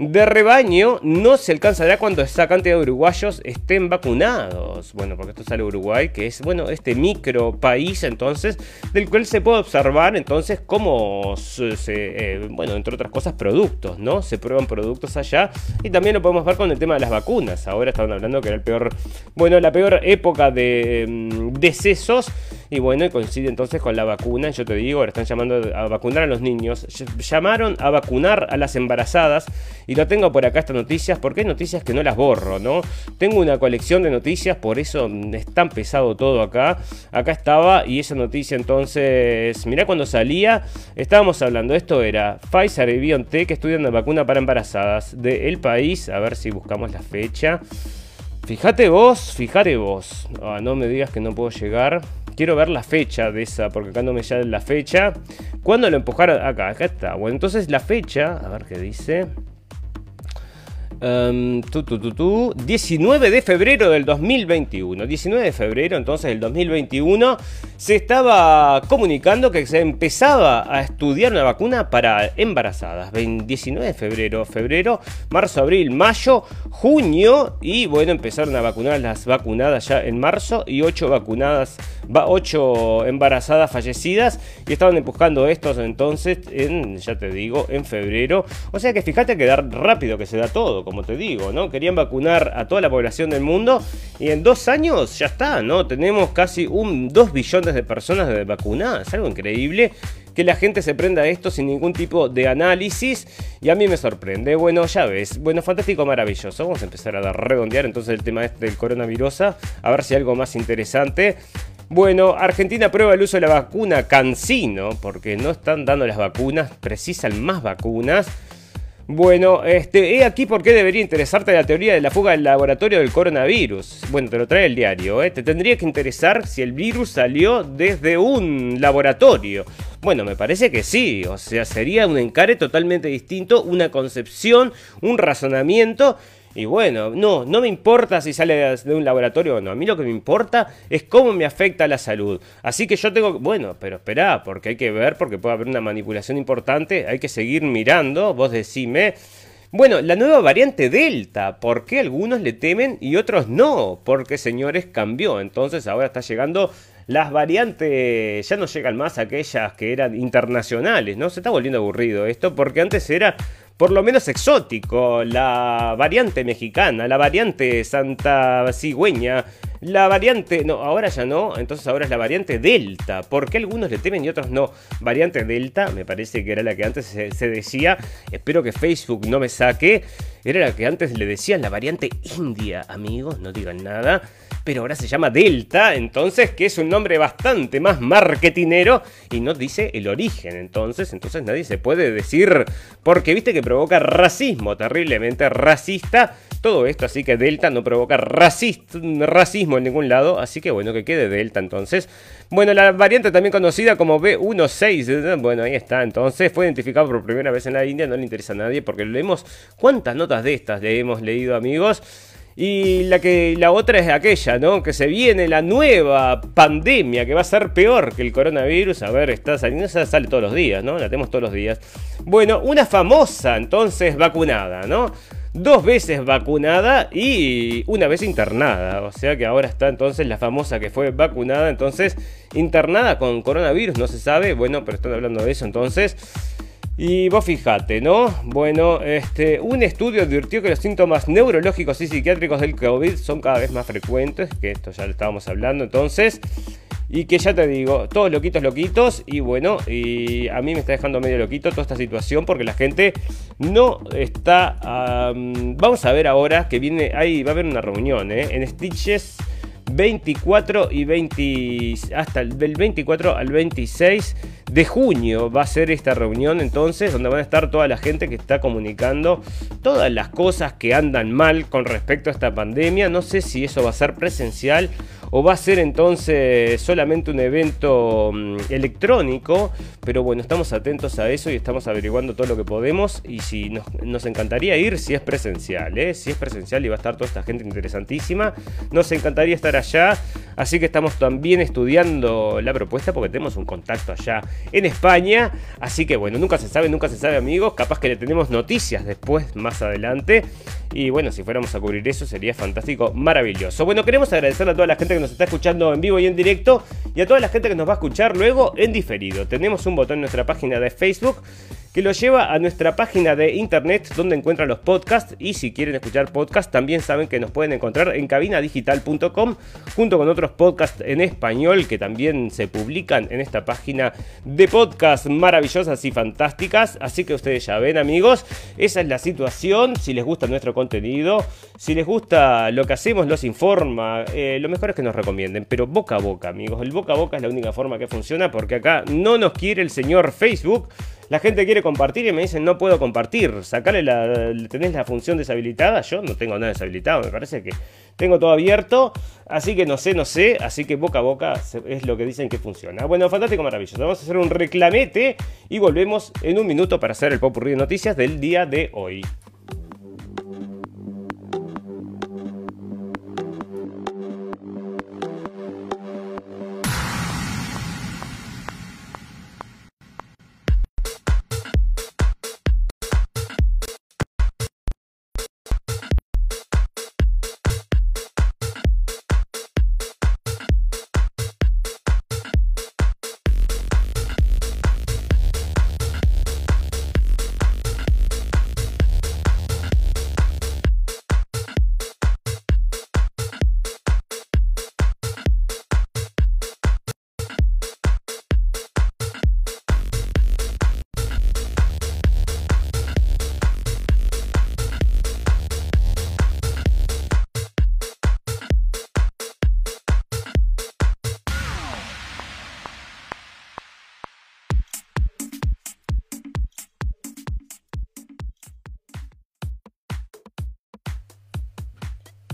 de rebaño no se alcanzará cuando esa cantidad de uruguayos estén vacunados. Bueno, porque esto sale Uruguay, que es, bueno, este micro país entonces, del cual se puede observar entonces cómo se, eh, bueno, entre otras cosas, productos, ¿no? Se prueban productos allá y también lo podemos ver con el tema de las vacunas. Ahora estaban hablando que era peor, bueno, la peor época de mm, decesos y bueno, coincide entonces con la vacuna. Yo te digo, ahora están llamando a vacunar a los niños. Llamaron a vacunar a las embarazadas. Y lo tengo por acá estas noticias, porque hay noticias que no las borro, ¿no? Tengo una colección de noticias, por eso es tan pesado todo acá. Acá estaba, y esa noticia entonces, mirá cuando salía, estábamos hablando, esto era Pfizer y BioNTech estudian la vacuna para embarazadas del país. A ver si buscamos la fecha. Fíjate vos, fíjate vos. Ah, no me digas que no puedo llegar. Quiero ver la fecha de esa, porque acá no me sale la fecha. ¿Cuándo lo empujaron? Acá, acá está. Bueno, entonces la fecha, a ver qué dice. Um, tu, tu, tu, tu, 19 de febrero del 2021. 19 de febrero, entonces, del 2021, se estaba comunicando que se empezaba a estudiar una vacuna para embarazadas. 19 de febrero, febrero, marzo, abril, mayo, junio. Y bueno, empezaron a vacunar las vacunadas ya en marzo y 8 vacunadas, 8 embarazadas fallecidas. Y estaban empujando estos entonces en, ya te digo, en febrero. O sea que fíjate que da rápido que se da todo como te digo, ¿no? Querían vacunar a toda la población del mundo y en dos años ya está, ¿no? Tenemos casi un 2 billones de personas vacunadas, algo increíble que la gente se prenda a esto sin ningún tipo de análisis y a mí me sorprende. Bueno, ya ves, bueno, fantástico, maravilloso. Vamos a empezar a redondear entonces el tema este del coronavirus, a ver si hay algo más interesante. Bueno, Argentina prueba el uso de la vacuna Cancino, porque no están dando las vacunas, precisan más vacunas. Bueno, este, he aquí por qué debería interesarte la teoría de la fuga del laboratorio del coronavirus. Bueno, te lo trae el diario, ¿eh? Te tendría que interesar si el virus salió desde un laboratorio. Bueno, me parece que sí, o sea, sería un encare totalmente distinto, una concepción, un razonamiento y bueno, no, no me importa si sale de un laboratorio o no. A mí lo que me importa es cómo me afecta la salud. Así que yo tengo, bueno, pero espera, porque hay que ver, porque puede haber una manipulación importante. Hay que seguir mirando. Vos decime. Bueno, la nueva variante Delta, ¿por qué algunos le temen y otros no? Porque señores cambió, entonces ahora está llegando las variantes, ya no llegan más aquellas que eran internacionales, ¿no? Se está volviendo aburrido esto porque antes era por lo menos exótico, la variante mexicana, la variante santa cigüeña, la variante, no, ahora ya no, entonces ahora es la variante Delta. ¿Por qué algunos le temen y otros no? Variante Delta, me parece que era la que antes se, decía, espero que Facebook no me saque, era la que antes le decían la variante India, amigos, no digan nada. Pero ahora se llama Delta, entonces, que es un nombre bastante más marketinero y no dice el origen, entonces, entonces nadie se puede decir, porque viste que provoca racismo, terriblemente racista, todo esto, así que Delta no provoca racismo en ningún lado, así que bueno, que quede Delta entonces. Bueno, la variante también conocida como B16, bueno, ahí está, entonces fue identificado por primera vez en la India, no le interesa a nadie porque leemos cuántas notas de estas le hemos leído amigos. Y la, que, la otra es aquella, ¿no? Que se viene la nueva pandemia que va a ser peor que el coronavirus. A ver, está saliendo, sale todos los días, ¿no? La tenemos todos los días. Bueno, una famosa entonces vacunada, ¿no? Dos veces vacunada y una vez internada. O sea que ahora está entonces la famosa que fue vacunada, entonces internada con coronavirus, no se sabe. Bueno, pero están hablando de eso entonces. Y vos fijate, ¿no? Bueno, este, un estudio advirtió que los síntomas neurológicos y psiquiátricos del COVID son cada vez más frecuentes, que esto ya lo estábamos hablando entonces, y que ya te digo, todos loquitos, loquitos, y bueno, y a mí me está dejando medio loquito toda esta situación porque la gente no está... vamos a ver ahora que viene, ahí va a haber una reunión, ¿eh? En Stitches 24 y 20, hasta el, del 24 al 26 de junio va a ser esta reunión entonces donde van a estar toda la gente que está comunicando todas las cosas que andan mal con respecto a esta pandemia. No sé si eso va a ser presencial o va a ser entonces solamente un evento mm, electrónico, pero bueno, estamos atentos a eso y estamos averiguando todo lo que podemos y si nos, encantaría ir si es presencial, ¿eh? si es presencial y va a estar toda esta gente interesantísima, nos encantaría estar allá, así que estamos también estudiando la propuesta porque tenemos un contacto allá en España, así que bueno, nunca se sabe, nunca se sabe amigos, capaz que le tenemos noticias después, más adelante, y bueno, si fuéramos a cubrir eso sería fantástico, maravilloso. Bueno, queremos agradecerle a toda la gente que nos está escuchando en vivo y en directo y a toda la gente que nos va a escuchar luego en diferido. Tenemos un botón en nuestra página de Facebook que lo lleva a nuestra página de internet donde encuentran los podcasts y si quieren escuchar podcasts también saben que nos pueden encontrar en cabinadigital.com junto con otros podcasts en español que también se publican en esta página de podcasts maravillosas y fantásticas así que ustedes ya ven amigos esa es la situación si les gusta nuestro contenido si les gusta lo que hacemos los informa eh, lo mejor es que nos recomienden pero boca a boca amigos el boca a boca es la única forma que funciona porque acá no nos quiere el señor Facebook la gente quiere compartir y me dicen no puedo compartir. Sacale la. ¿Tenés la función deshabilitada? Yo no tengo nada deshabilitado, me parece que tengo todo abierto. Así que no sé, no sé. Así que boca a boca es lo que dicen que funciona. Bueno, fantástico, maravilloso. Vamos a hacer un reclamete y volvemos en un minuto para hacer el popurrí de noticias del día de hoy.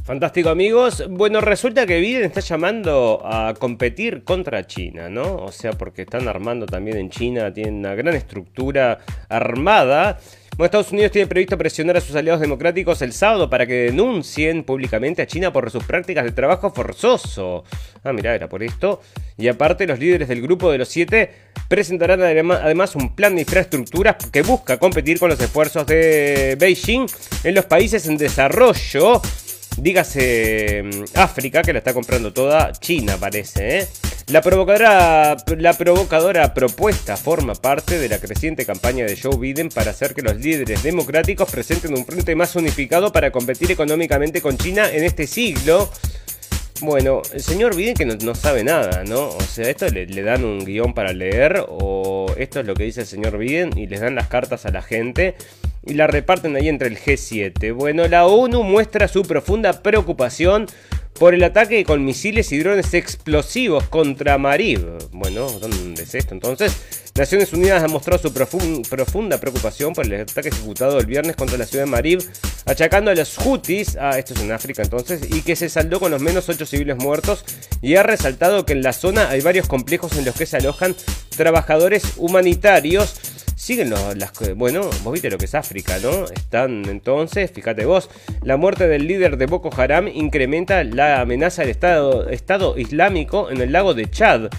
Fantástico amigos. Bueno, resulta que Biden está llamando a competir contra China, ¿no? O sea, porque están armando también en China, tienen una gran estructura armada. Bueno, Estados Unidos tiene previsto presionar a sus aliados democráticos el sábado para que denuncien públicamente a China por sus prácticas de trabajo forzoso. Ah, mira, era por esto. Y aparte, los líderes del grupo de los siete presentarán además un plan de infraestructuras que busca competir con los esfuerzos de Beijing en los países en desarrollo dígase mm, África, que la está comprando toda China, parece. ¿eh? La, provocadora, la provocadora propuesta forma parte de la creciente campaña de Joe Biden para hacer que los líderes democráticos presenten un frente más unificado para competir económicamente con China en este siglo. Bueno, el señor Biden que no, sabe nada, ¿no? O sea, esto le, le, dan un guion para leer o esto es lo que dice el señor Biden y les dan las cartas a la gente y la reparten ahí entre el G7. Bueno, la ONU muestra su profunda preocupación por el ataque con misiles y drones explosivos contra Marib. Bueno, ¿dónde es esto entonces? Naciones Unidas ha mostrado su profunda preocupación por el ataque ejecutado el viernes contra la ciudad de Marib, achacando a los Houthis, ah, esto es en África entonces, y que se saldó con los menos 8 civiles muertos, y ha resaltado que en la zona hay varios complejos en los que se alojan trabajadores humanitarios siguen las... Bueno, vos viste lo que es África, ¿no? Están entonces, fíjate vos, la muerte del líder de Boko Haram incrementa la amenaza del estado Islámico en el lago de Chad.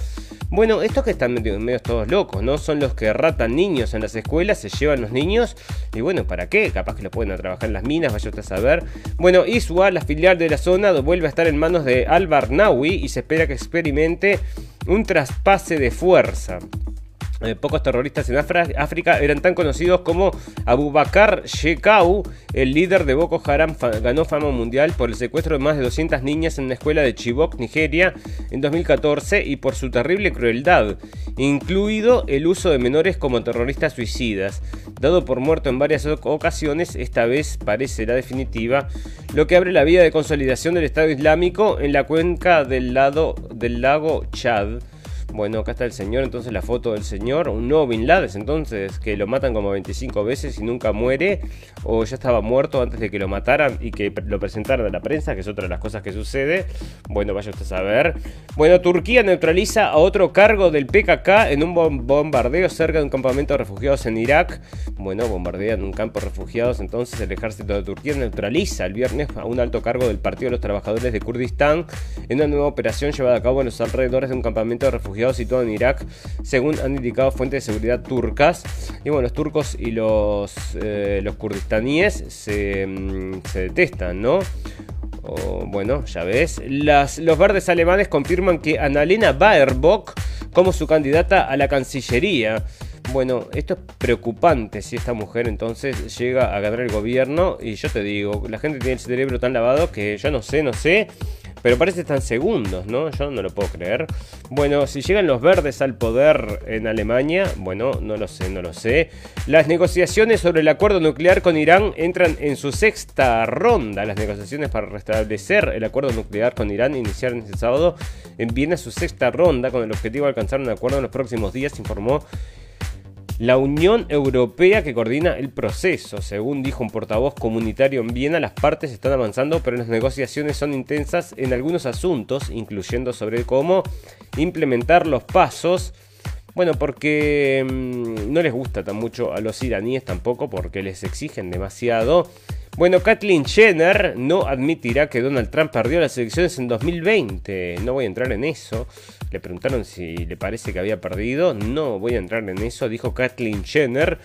Bueno, estos que están medio, todos locos, ¿no? Son los que ratan niños en las escuelas, se llevan los niños. Y bueno, ¿para qué? Capaz que lo pueden a trabajar en las minas, vaya usted a saber. Bueno, Iswa, la filial de la zona, vuelve a estar en manos de Al-Barnawi y se espera que experimente un traspase de fuerza. Eh, pocos terroristas en África eran tan conocidos como Abu Bakr Shekau, el líder de Boko Haram, ganó fama mundial por el secuestro de más de 200 niñas en una escuela de Chibok, Nigeria, en 2014 y por su terrible crueldad, incluido el uso de menores como terroristas suicidas. Dado por muerto en varias ocasiones, esta vez parece la definitiva, lo que abre la vía de consolidación del Estado Islámico en la cuenca del, del lago Chad. Bueno, acá está el señor, entonces la foto del señor, un nuevo Bin Laden, entonces que lo matan como 25 veces y nunca muere, o ya estaba muerto antes de que lo mataran y que lo presentaran a la prensa, que es otra de las cosas que sucede. Bueno, vaya usted a saber. Bueno, Turquía neutraliza a otro cargo del PKK en un bombardeo cerca de un campamento de refugiados en Irak. Bueno, bombardean un campo de refugiados, entonces el ejército de Turquía neutraliza el viernes a un alto cargo del Partido de los Trabajadores de Kurdistán en una nueva operación llevada a cabo en los alrededores de un campamento de refugiados situado en Irak, según han indicado fuentes de seguridad turcas. Y bueno, los turcos y los, eh, los kurdistaníes se, mm, se detestan, ¿no? bueno, ya ves. Las, los verdes alemanes confirman que Annalena Baerbock como su candidata a la Cancillería. Bueno, esto es preocupante si esta mujer entonces llega a ganar el gobierno. Y yo te digo, la gente tiene el cerebro tan lavado que yo no sé, no sé. Pero parece tan segundos, ¿no? Yo no lo puedo creer. Bueno, si llegan los verdes al poder en Alemania, bueno, no lo sé, no lo sé. Las negociaciones sobre el acuerdo nuclear con Irán entran en su sexta ronda. Las negociaciones para restablecer el acuerdo nuclear con Irán iniciaron este sábado en Viena su sexta ronda con el objetivo de alcanzar un acuerdo en los próximos días, informó la Unión Europea que coordina el proceso. Según dijo un portavoz comunitario en Viena, las partes están avanzando, pero las negociaciones son intensas en algunos asuntos, incluyendo sobre cómo implementar los pasos. Bueno, porque mm, no les gusta tan mucho a los iraníes tampoco, porque les exigen demasiado. Bueno, Kathleen Jenner no admitirá que Donald Trump perdió las elecciones en 2020. No voy a entrar en eso. Le preguntaron si le parece que había perdido. No voy a entrar en eso, dijo Kathleen Jenner.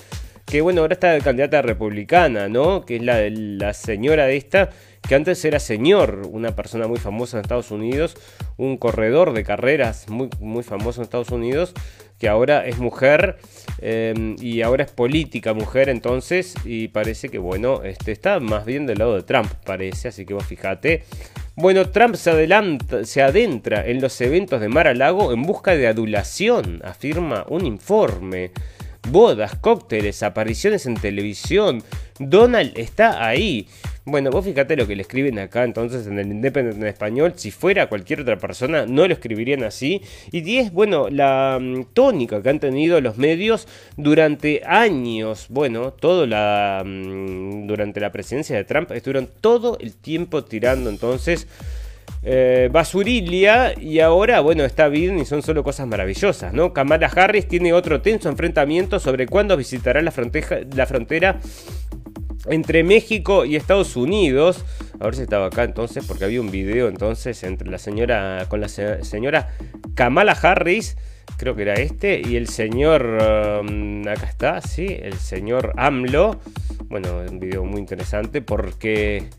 Que bueno, ahora está candidata republicana, ¿no? Que es la, la señora de esta, que antes era señor, una persona muy famosa en Estados Unidos, un corredor de carreras muy, muy famoso en Estados Unidos, que ahora es mujer em, y ahora es política mujer entonces y parece que bueno, este está más bien del lado de Trump parece, así que vos fíjate. Bueno, Trump se, adelanta, se adentra en los eventos de Mar a Lago en busca de adulación, afirma un informe. Bodas, cócteles, apariciones en televisión. Donald está ahí. Bueno, vos fíjate lo que le escriben acá entonces en el Independent en español. Si fuera cualquier otra persona, no lo escribirían así. Y 10, bueno, la mm, tónica que han tenido los medios durante años. Bueno, todo la. Mm, durante la presidencia de Trump estuvieron todo el tiempo tirando entonces. Eh, basurilia y ahora, bueno, está bien y son solo cosas maravillosas, ¿no? Kamala Harris tiene otro tenso enfrentamiento sobre cuándo visitará la frontera, la frontera entre México y Estados Unidos. A ver si estaba acá entonces, porque había un video entonces entre la señora con la señora Kamala Harris, creo que era este, y el señor, um, acá está, sí, el señor AMLO. Bueno, un video muy interesante porque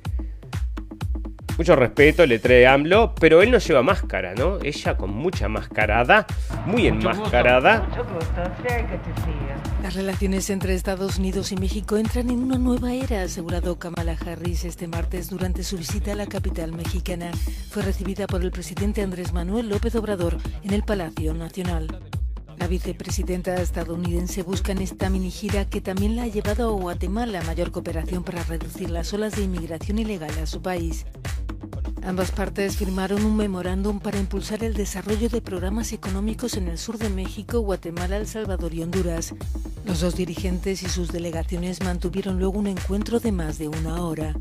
mucho respeto le trae AMLO, pero él no lleva máscara, ¿no? Ella con mucha mascarada, muy enmascarada. Las relaciones entre Estados Unidos y México entran en una nueva era, asegurado Kamala Harris este martes durante su visita a la capital mexicana. Fue recibida por el presidente Andrés Manuel López Obrador en el Palacio Nacional. La vicepresidenta estadounidense busca en esta mini gira que también la ha llevado a Guatemala mayor cooperación para reducir las olas de inmigración ilegal a su país. Ambas partes firmaron un memorándum para impulsar el desarrollo de programas económicos en el sur de México, Guatemala, El Salvador y Honduras. Los dos dirigentes y sus delegaciones mantuvieron luego un encuentro de más de una hora.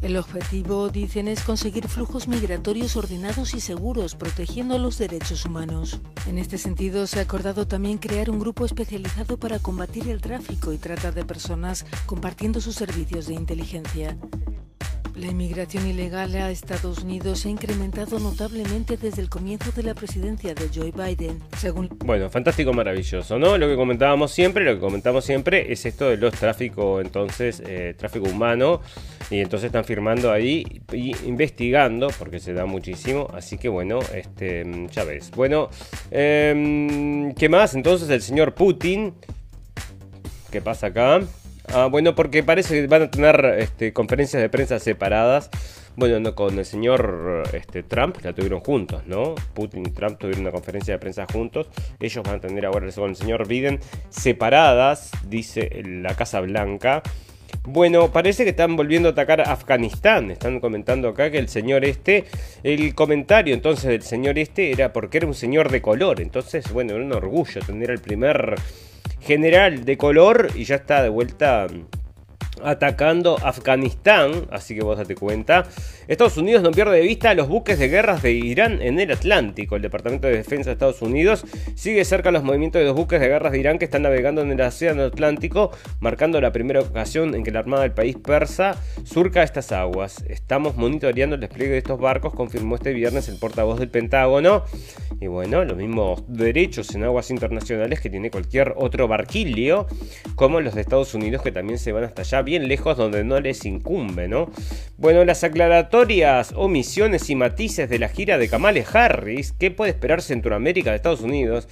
El objetivo, dicen, es conseguir flujos migratorios ordenados y seguros, protegiendo los derechos humanos. En este sentido, se ha acordado también crear un grupo especializado para combatir el tráfico y trata de personas compartiendo sus servicios de inteligencia. La inmigración ilegal a Estados Unidos se ha incrementado notablemente desde el comienzo de la presidencia de Joe Biden, según... Bueno, fantástico, maravilloso, ¿no? Lo que comentábamos siempre, lo que comentamos siempre es esto de los tráficos, entonces, eh, tráfico humano, y entonces están firmando ahí y investigando, porque se da muchísimo, así que bueno, este, ya ves. Bueno, em, ¿qué más? Entonces el señor Putin, ¿qué pasa acá? Ah, bueno, porque parece que van a tener este, conferencias de prensa separadas. Bueno, no, con el señor este, Trump la tuvieron juntos, ¿no? Putin y Trump tuvieron una conferencia de prensa juntos. Ellos van a tener ahora con el señor Biden separadas, dice la Casa Blanca. Bueno, parece que están volviendo a atacar a Afganistán. Están comentando acá que el señor este, el comentario entonces del señor este era porque era un señor de color. Entonces, bueno, era un orgullo tener el primer general de color y ya está de vuelta atacando Afganistán, así que vos date cuenta. Estados Unidos no pierde de vista los buques de guerras de Irán en el Atlántico. El Departamento de Defensa de Estados Unidos sigue cerca los movimientos de los buques de guerras de Irán que están navegando en el Océano Atlántico, marcando la primera ocasión en que la Armada del país persa surca estas aguas. Estamos monitoreando el despliegue de estos barcos, confirmó este viernes el portavoz del Pentágono. Y bueno, los mismos derechos en aguas internacionales que tiene cualquier otro barquilio, como los de Estados Unidos que también se van hasta allá bien lejos donde no les incumbe, ¿no? Bueno, las aclaratorias, omisiones y matices de la gira de Kamale Harris, ¿qué puede esperar Centroamérica de Estados Unidos?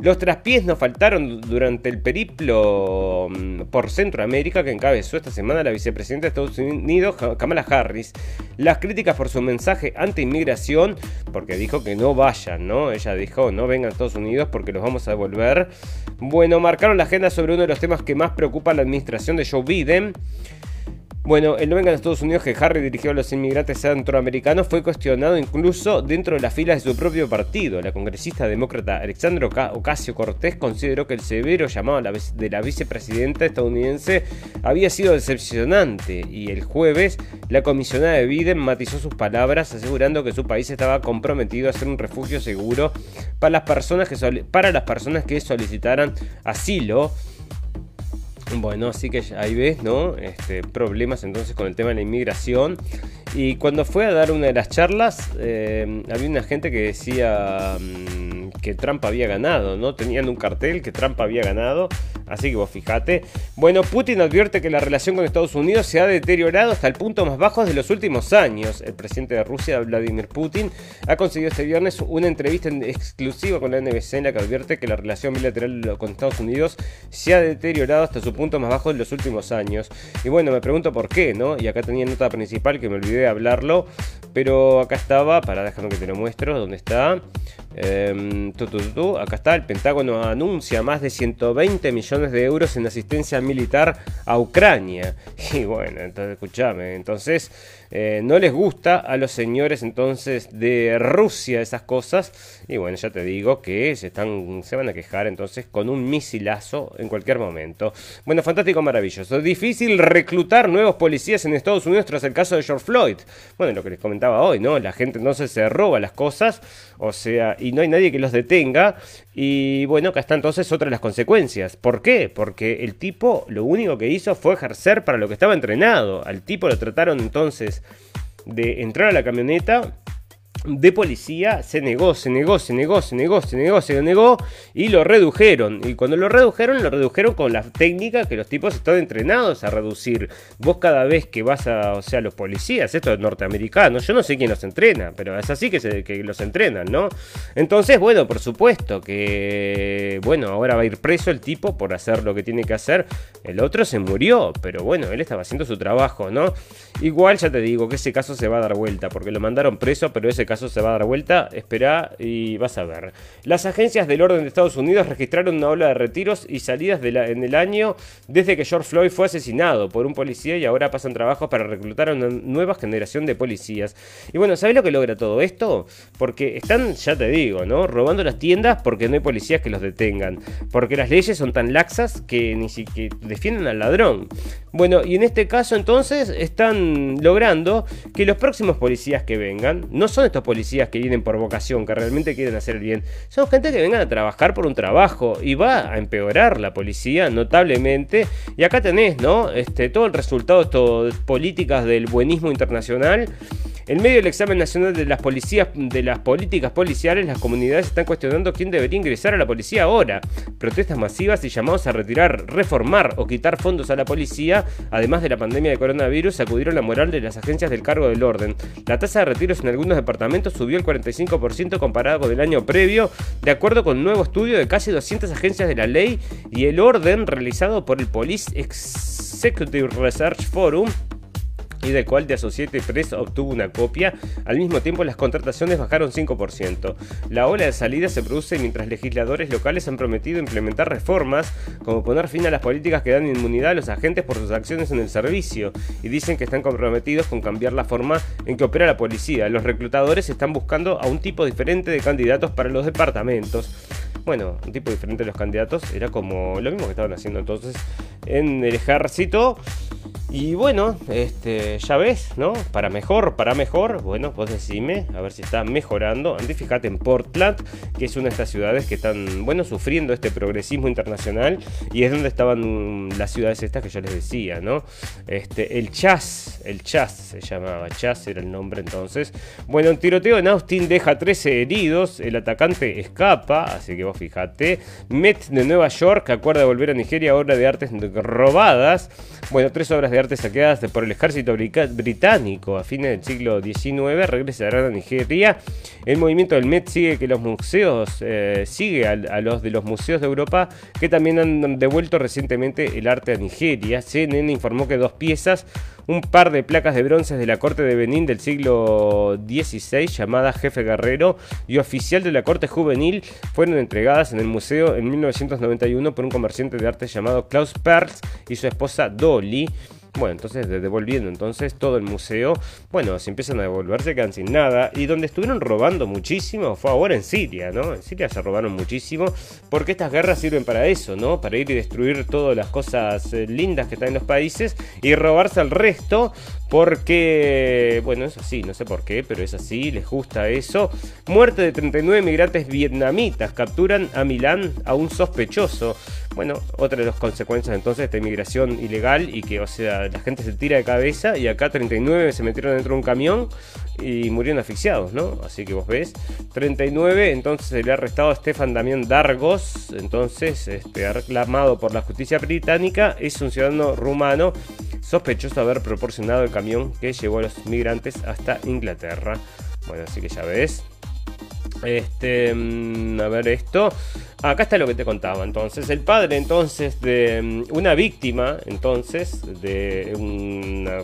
Los traspiés nos faltaron durante el periplo mm, por Centroamérica que encabezó esta semana la vicepresidenta de Estados Unidos, Kamala Harris. Las críticas por su mensaje anti-inmigración, porque dijo que no vayan, ¿no? Ella dijo, no vengan a Estados Unidos porque los vamos a devolver. Bueno, marcaron la agenda sobre uno de los temas que más preocupa a la administración de Joe Biden. Bueno, el no vengan a Estados Unidos que Harry dirigió a los inmigrantes centroamericanos fue cuestionado incluso dentro de las filas de su propio partido. La congresista demócrata Alexandra Ocasio Cortés consideró que el severo llamado de la vicepresidenta estadounidense había sido decepcionante y el jueves la comisionada de Biden matizó sus palabras asegurando que su país estaba comprometido a ser un refugio seguro para las personas que, para las personas que solicitaran asilo. Bueno, así que ahí ves, ¿no? Este, problemas entonces con el tema de la inmigración. Y cuando fue a dar una de las charlas, eh, había una gente que decía mm, que Trump había ganado, ¿no? Tenían un cartel que Trump había ganado. Así que vos fijate. Bueno, Putin advierte que la relación con Estados Unidos se ha deteriorado hasta el punto más bajo de los últimos años. El presidente de Rusia, Vladimir Putin, ha conseguido este viernes una entrevista exclusiva con la NBC en la que advierte que la relación bilateral con Estados Unidos se ha deteriorado hasta su punto más bajo de los últimos años. Y bueno, me pregunto por qué, ¿no? Y acá tenía nota principal que me olvidé hablarlo. Pero acá estaba, para dejarme que te lo muestro, ¿dónde está? Em, acá está, el Pentágono anuncia más de 120 millones de euros en asistencia militar a Ucrania. Y bueno, entonces escúchame, entonces eh, no les gusta a los señores entonces de Rusia esas cosas. Y bueno, ya te digo que se, están, se van a quejar entonces con un misilazo en cualquier momento. Bueno, fantástico, maravilloso. Difícil reclutar nuevos policías en Estados Unidos tras el caso de George Floyd. Bueno, lo que les comentaba hoy, ¿no? La gente entonces se roba las cosas, o sea, y no hay nadie que los detenga. Y bueno, acá está entonces otra de las consecuencias. ¿Por qué? Porque el tipo lo único que hizo fue ejercer para lo que estaba entrenado. Al tipo lo trataron entonces de entrar a la camioneta de policía se negó, se negó, se negó, se negó, se negó, se negó y lo redujeron. Y cuando lo redujeron, lo redujeron con la técnica que los tipos están entrenados a reducir. Vos cada vez que vas a, o sea, los policías, esto es norteamericano, yo no sé quién los entrena, pero es así que, que los entrenan, ¿no? Entonces, bueno, por supuesto que, bueno, ahora va a ir preso el tipo por hacer lo que tiene que hacer. El otro se murió, pero bueno, él estaba haciendo su trabajo, ¿no? Igual ya te digo que ese caso se va a dar vuelta, porque lo mandaron preso, pero ese caso se va a dar vuelta. Espera y vas a ver. Las agencias del orden de Estados Unidos registraron una ola de retiros y salidas en el año desde que George Floyd fue asesinado por un policía y ahora pasan trabajos para reclutar a una nueva generación de policías. Y bueno, ¿sabes lo que logra todo esto? Porque están, ya te digo, ¿no? Robando las tiendas porque no hay policías que los detengan. Porque las leyes son tan laxas que ni siquiera defienden al ladrón. Bueno, y en este caso entonces están logrando que los próximos policías que vengan, no son estos policías que vienen por vocación, que realmente quieren hacer el bien, son gente que vengan a trabajar por un trabajo y va a empeorar la policía notablemente. Y acá tenés, ¿no? Este, todo el resultado de políticas del buenismo internacional en medio del examen nacional de las policías, de las políticas policiales, las comunidades están cuestionando quién debería ingresar a la policía ahora. Protestas masivas y llamados a retirar, reformar o quitar fondos a la policía, además de la pandemia de coronavirus, sacudieron la moral de las agencias del cargo del orden. La tasa de retiros en algunos departamentos subió el 45% comparado con el año previo, de acuerdo con un nuevo estudio de casi 200 agencias de la ley y el orden realizado por el Police Executive Research Forum y del cual The Associated Press obtuvo una copia. Al mismo tiempo, las contrataciones bajaron 5%. La ola de salida se produce mientras legisladores locales han prometido implementar reformas, como poner fin a las políticas que dan inmunidad a los agentes por sus acciones en el servicio, y dicen que están comprometidos con cambiar la forma en que opera la policía. Los reclutadores están buscando a un tipo diferente de candidatos para los departamentos. Bueno, un tipo diferente de los candidatos era como lo mismo que estaban haciendo entonces en el ejército. Y bueno, este, ya ves, ¿no? Para mejor, para mejor, bueno, vos decime, a ver si está mejorando. Antes fíjate en Portland, que es una de estas ciudades que están, bueno, sufriendo este progresismo internacional y es donde estaban las ciudades estas que yo les decía, ¿no? Este, el Chas, el Chas se llamaba, Chas era el nombre entonces. Bueno, un tiroteo en Austin deja 13 heridos, el atacante escapa, así que vos fíjate. Met de Nueva York acuerda volver a Nigeria, obra de artes robadas. Bueno, tres obras de arte saqueadas por el ejército británico a fines del siglo XIX regresarán a Nigeria. El movimiento del Met sigue que los museos eh, sigue a, los de los museos de Europa que también han devuelto recientemente el arte a Nigeria. CNN informó que dos piezas un par de placas de bronce de la corte de Benín del siglo XVI llamada Jefe Guerrero y oficial de la corte juvenil fueron entregadas en el museo en 1991 por un comerciante de arte llamado Klaus Perls y su esposa Dolly. Bueno, entonces devolviendo entonces todo el museo, bueno, se empiezan a devolver, se quedan sin nada. Y donde estuvieron robando muchísimo fue ahora en Siria, ¿no? En Siria se robaron muchísimo porque estas guerras sirven para eso, ¿no? Para ir y destruir todas las cosas eh, lindas que están en los países y robarse al resto porque, bueno, es así, no sé por qué, pero es así, les gusta eso. Muerte de 39 migrantes vietnamitas, capturan a Milán a un sospechoso. Bueno, otra de las consecuencias entonces de esta inmigración ilegal y que, o sea, la gente se tira de cabeza y acá 39 se metieron dentro de un camión y murieron asfixiados, ¿no? Así que vos ves, 39, entonces se le ha arrestado a Stefan Damián Dargos, entonces, este, reclamado por la justicia británica, es un ciudadano rumano sospechoso de haber proporcionado el camión que llevó a los migrantes hasta Inglaterra. Bueno, así que ya ves. Este, mm, a ver esto. Acá está lo que te contaba entonces. El padre entonces de mm, una víctima, entonces, de una,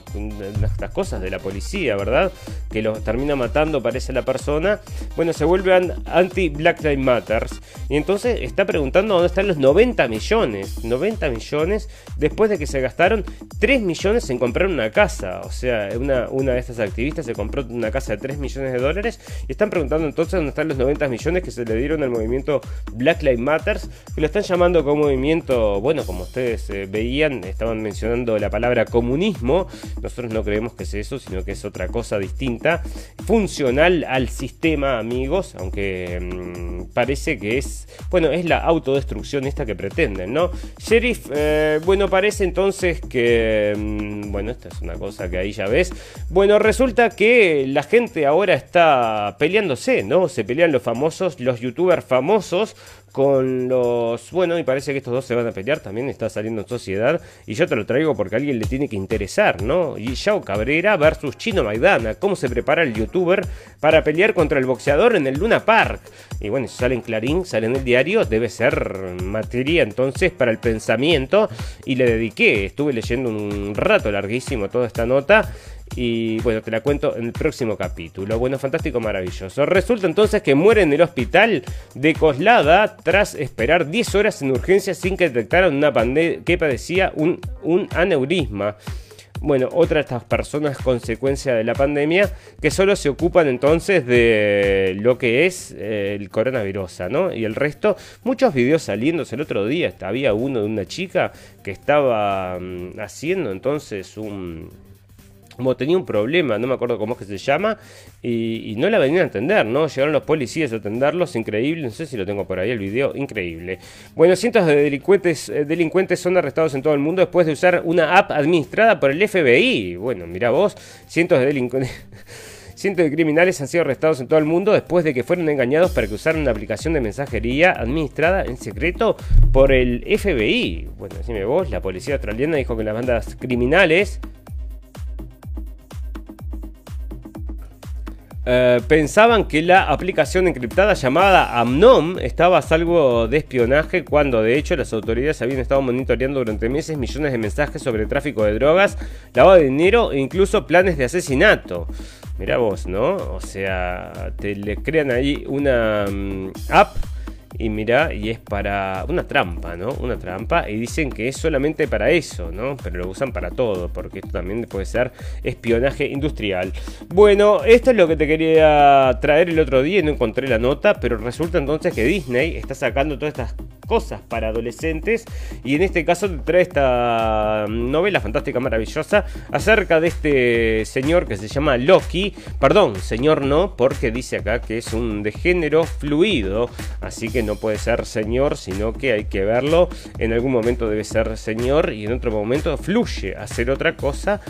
estas cosas de la policía, ¿verdad? Que lo termina matando, parece la persona. Bueno, se vuelve anti-Black Lives Matters. Y entonces está preguntando dónde están los 90 millones. 90 millones después de que se gastaron 3 millones en comprar una casa. O sea, una, una de estas activistas se compró una casa de 3 millones de dólares. Y están preguntando entonces dónde están los 90 millones que se le dieron al movimiento Black Lives Matters, que lo están llamando como movimiento, bueno, como ustedes eh, veían, estaban mencionando la palabra comunismo, nosotros no creemos que es eso, sino que es otra cosa distinta, funcional al sistema, amigos, aunque mm, parece que es, bueno, es la autodestrucción esta que pretenden, ¿no? Sheriff, eh, bueno, parece entonces que, mm, bueno, esta es una cosa que ahí ya ves, bueno, resulta que la gente ahora está peleándose, ¿no? Se pelean los famosos, los youtubers famosos, con los... Bueno, y parece que estos dos se van a pelear, también está saliendo en sociedad, y yo te lo traigo porque a alguien le tiene que interesar, ¿no? Y Yao Cabrera versus Chino Maidana, cómo se prepara el youtuber para pelear contra el boxeador en el Luna Park. Y bueno, si sale en Clarín, sale en el diario, debe ser materia entonces para el pensamiento, y le dediqué, estuve leyendo un rato larguísimo toda esta nota, y bueno, te la cuento en el próximo capítulo. Bueno, fantástico, maravilloso. Resulta entonces que muere en el hospital de Coslada tras esperar 10 horas en urgencia sin que detectaran una que padecía un, un aneurisma. Bueno, otra de estas personas consecuencia de la pandemia que solo se ocupan entonces de lo que es eh, el coronavirus, ¿no? Y el resto, muchos videos saliéndose el otro día. Había uno de una chica que estaba mm, haciendo entonces un como tenía un problema, no me acuerdo cómo es que se llama, y, no la venían a atender, ¿no? Llegaron los policías a atenderlos, increíble, no sé si lo tengo por ahí el video, increíble. Bueno, cientos de delincuentes, eh, delincuentes son arrestados en todo el mundo después de usar una app administrada por el FBI. Bueno, mira vos, cientos de delincuentes... Cientos de criminales han sido arrestados en todo el mundo después de que fueron engañados para que usaran una aplicación de mensajería administrada en secreto por el FBI. Bueno, decime vos, la policía australiana dijo que las bandas criminales Eh, pensaban que la aplicación encriptada llamada Amnom estaba a salvo de espionaje cuando de hecho las autoridades habían estado monitoreando durante meses millones de mensajes sobre tráfico de drogas, lavado de dinero e incluso planes de asesinato. Mira vos, ¿no? O sea, te le crean ahí una mm, app y mira, y es para una trampa, ¿no? Una trampa. Y dicen que es solamente para eso, ¿no? Pero lo usan para todo, porque esto también puede ser espionaje industrial. Bueno, esto es lo que te quería traer el otro día y no encontré la nota, pero resulta entonces que Disney está sacando todas estas cosas para adolescentes. Y en este caso te trae esta novela fantástica maravillosa acerca de este señor que se llama Loki, perdón, señor no, porque dice acá que es un de género fluido, así que no puede ser señor, sino que hay que verlo, en algún momento debe ser señor y en otro momento fluye a hacer otra cosa.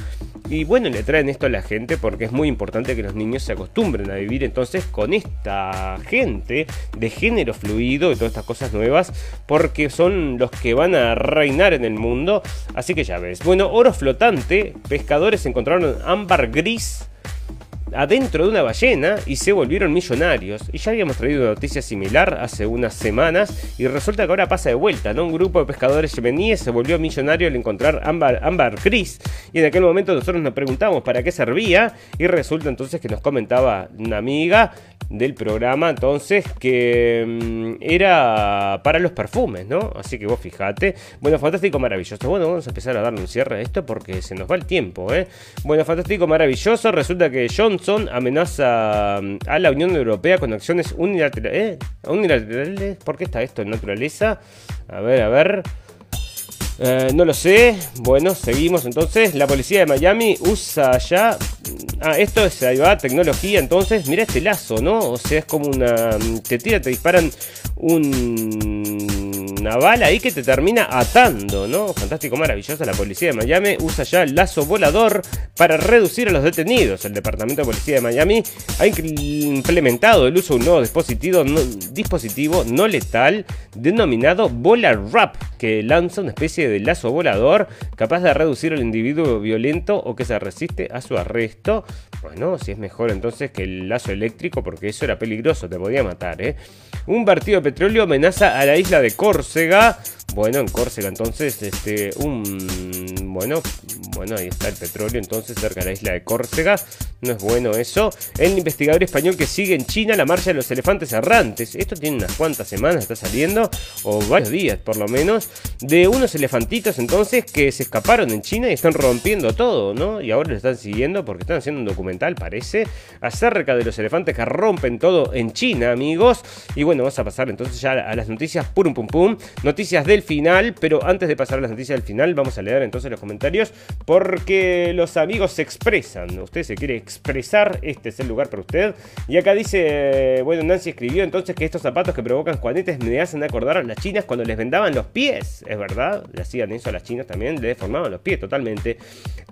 Y bueno, le traen esto a la gente porque es muy importante que los niños se acostumbren a vivir entonces con esta gente de género fluido y todas estas cosas nuevas porque son los que van a reinar en el mundo. Así que ya ves. Bueno, oro flotante, pescadores encontraron ámbar gris adentro de una ballena y se volvieron millonarios. Y ya habíamos traído una noticia similar hace unas semanas y resulta que ahora pasa de vuelta, ¿no? Un grupo de pescadores yemeníes se volvió millonario al encontrar ámbar, ámbar gris y en aquel momento nosotros nos preguntamos para qué servía y resulta entonces que nos comentaba una amiga del programa entonces que mm, era para los perfumes, ¿no? Así que vos fijate. Bueno, fantástico, maravilloso. Bueno, vamos a empezar a darle un cierre a esto porque se nos va el tiempo, ¿eh? Bueno, fantástico, maravilloso. Resulta que Johnson amenaza mm, a la Unión Europea con acciones unilaterales. ¿eh? ¿Unilaterales? ¿Por qué está esto en naturaleza? A ver, a ver. Eh, no lo sé. Bueno, seguimos entonces. La policía de Miami usa ya. Ah, esto es ahí va, tecnología. Entonces, mira este lazo, ¿no? O sea, es como una. Te tira, te disparan un una bala ahí que te termina atando, ¿no? Fantástico, maravilloso. La policía de Miami usa ya el lazo volador para reducir a los detenidos. El Departamento de Policía de Miami ha implementado el uso de un nuevo dispositivo no, dispositivo no letal denominado Bola Wrap, que lanza una especie de lazo volador capaz de reducir al individuo violento o que se resiste a su arresto. Bueno, si es mejor entonces que el lazo eléctrico, porque eso era peligroso, te podía matar, ¿eh? Un vertido de petróleo amenaza a la isla de Córcega. Bueno, en Córcega entonces, este, un, bueno, bueno, ahí está el petróleo entonces cerca de la isla de Córcega. No es bueno eso. El investigador español que sigue en China la marcha de los elefantes errantes. Esto tiene unas cuantas semanas, está saliendo, o varios días por lo menos, de unos elefantitos entonces que se escaparon en China y están rompiendo todo, ¿no? Y ahora lo están siguiendo porque están haciendo un documental, parece, acerca de los elefantes que rompen todo en China, amigos. Y bueno, vamos a pasar entonces ya a las noticias pum pum pum. Noticias del final, pero antes de pasar a las noticias del final, vamos a leer entonces los comentarios porque los amigos se expresan. Usted se quiere expresar, este es el lugar para usted. Y acá dice, bueno, Nancy escribió entonces que estos zapatos que provocan juanetes me hacen acordar a las chinas cuando les vendaban los pies. Es verdad, le hacían eso a las chinas también, le deformaban los pies totalmente.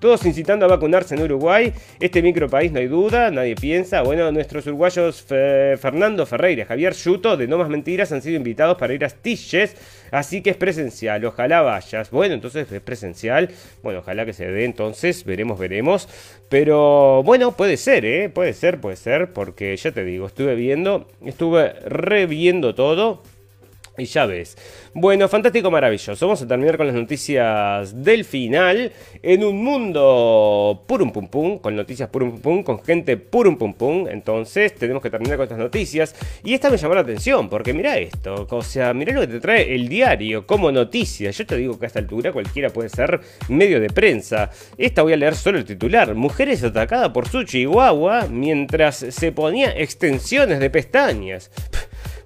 Todos incitando a vacunarse en Uruguay. Este micro país no hay duda, nadie piensa. Bueno, nuestros uruguayos Fernando Ferreira, Javier Yuto, de No Más Mentiras, han sido invitados para ir a Stiches. Así que presencial, ojalá vayas. Bueno, entonces es presencial. Bueno, ojalá que se dé entonces, veremos, veremos. Pero bueno, puede ser, ¿eh? Puede ser, puede ser, porque ya te digo, estuve viendo, estuve reviendo todo. Y ya ves. Bueno, fantástico, maravilloso. Vamos a terminar con las noticias del final. En un mundo purum pum pum, con noticias purum pum pum, con gente purum pum pum. Entonces, tenemos que terminar con estas noticias. Y esta me llamó la atención, porque mira esto. O sea, mira lo que te trae el diario como noticia. Yo te digo que a esta altura cualquiera puede ser medio de prensa. Esta voy a leer solo el titular. Mujeres atacadas por su chihuahua mientras se ponía extensiones de pestañas.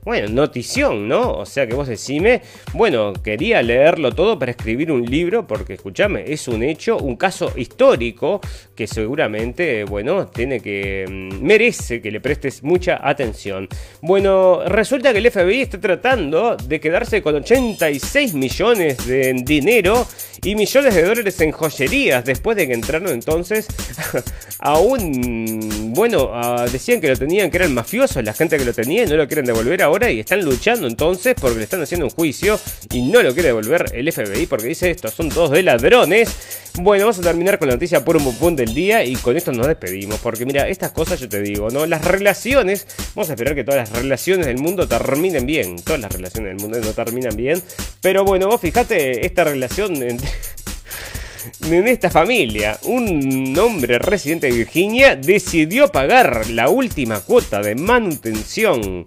Bueno, notición, ¿no? O sea que vos decime, bueno, quería leerlo todo para escribir un libro, porque escúchame, es un hecho, un caso histórico que seguramente, bueno, tiene que, mm, merece que le prestes mucha atención. Bueno, resulta que el FBI está tratando de quedarse con 86 millones de dinero y millones de dólares en joyerías después de que entraron entonces a un, bueno, decían que lo tenían, que eran mafiosos la gente que lo tenía y no lo quieren devolver a ahora y están luchando entonces porque le están haciendo un juicio y no lo quiere devolver el FBI porque dice estos son todos de ladrones. Bueno, vamos a terminar con la noticia por un punto del día y con esto nos despedimos porque mira, estas cosas yo te digo, ¿no? Las relaciones, vamos a esperar que todas las relaciones del mundo terminen bien, todas las relaciones del mundo no terminan bien, pero bueno, vos fíjate esta relación en esta familia, un hombre residente de Virginia decidió pagar la última cuota de manutención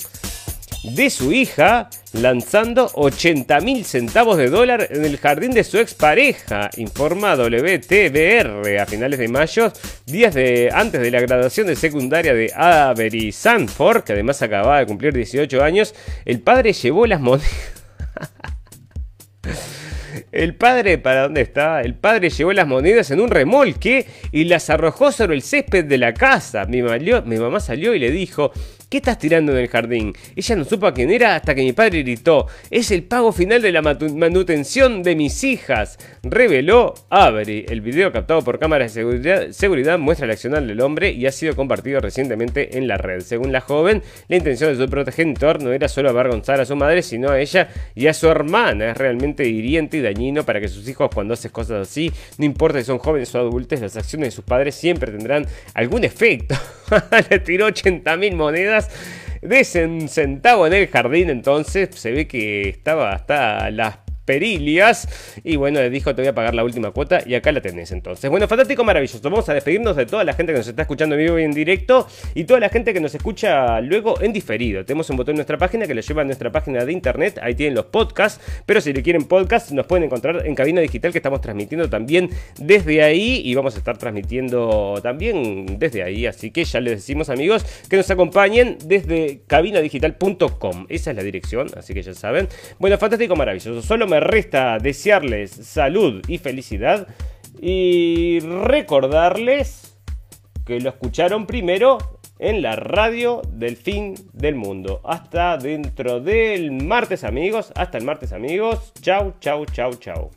de su hija lanzando 80 mil centavos de dólar en el jardín de su expareja, informa WTBR a finales de mayo, días de, antes de la graduación de secundaria de Avery Sanford, que además acababa de cumplir 18 años, el padre llevó las monedas... El padre, ¿para dónde está? El padre llevó las monedas en un remolque y las arrojó sobre el césped de la casa. Mi, mi mamá salió y le dijo, ¿Qué estás tirando en el jardín? Ella no supo a quién era hasta que mi padre gritó, es el pago final de la manutención de mis hijas, reveló Avery. El video captado por cámaras de seguridad, muestra el accionar del hombre y ha sido compartido recientemente en la red. Según la joven, la intención de su progenitor no era solo avergonzar a su madre, sino a ella y a su hermana. Es realmente hiriente y dañino para que sus hijos cuando hacen cosas así, no importa si son jóvenes o adultos, las acciones de sus padres siempre tendrán algún efecto. Le tiró 80 mil monedas de en el jardín, entonces se ve que estaba hasta las perilias. Y bueno, le dijo, te voy a pagar la última cuota y acá la tenés entonces. Bueno, fantástico, maravilloso. Vamos a despedirnos de toda la gente que nos está escuchando en vivo y en directo y toda la gente que nos escucha luego en diferido. Tenemos un botón en nuestra página que lo lleva a nuestra página de internet. Ahí tienen los podcasts, pero si le quieren podcast nos pueden encontrar en Cabina Digital que estamos transmitiendo también desde ahí y vamos a estar transmitiendo también desde ahí. Así que ya les decimos amigos que nos acompañen desde cabinadigital.com. Esa es la dirección, así que ya saben. Bueno, fantástico, maravilloso. Solo me resta desearles salud y felicidad y recordarles que lo escucharon primero en la radio del fin del mundo. Hasta dentro del martes amigos, hasta el martes amigos. Chau, chau, chau, chau.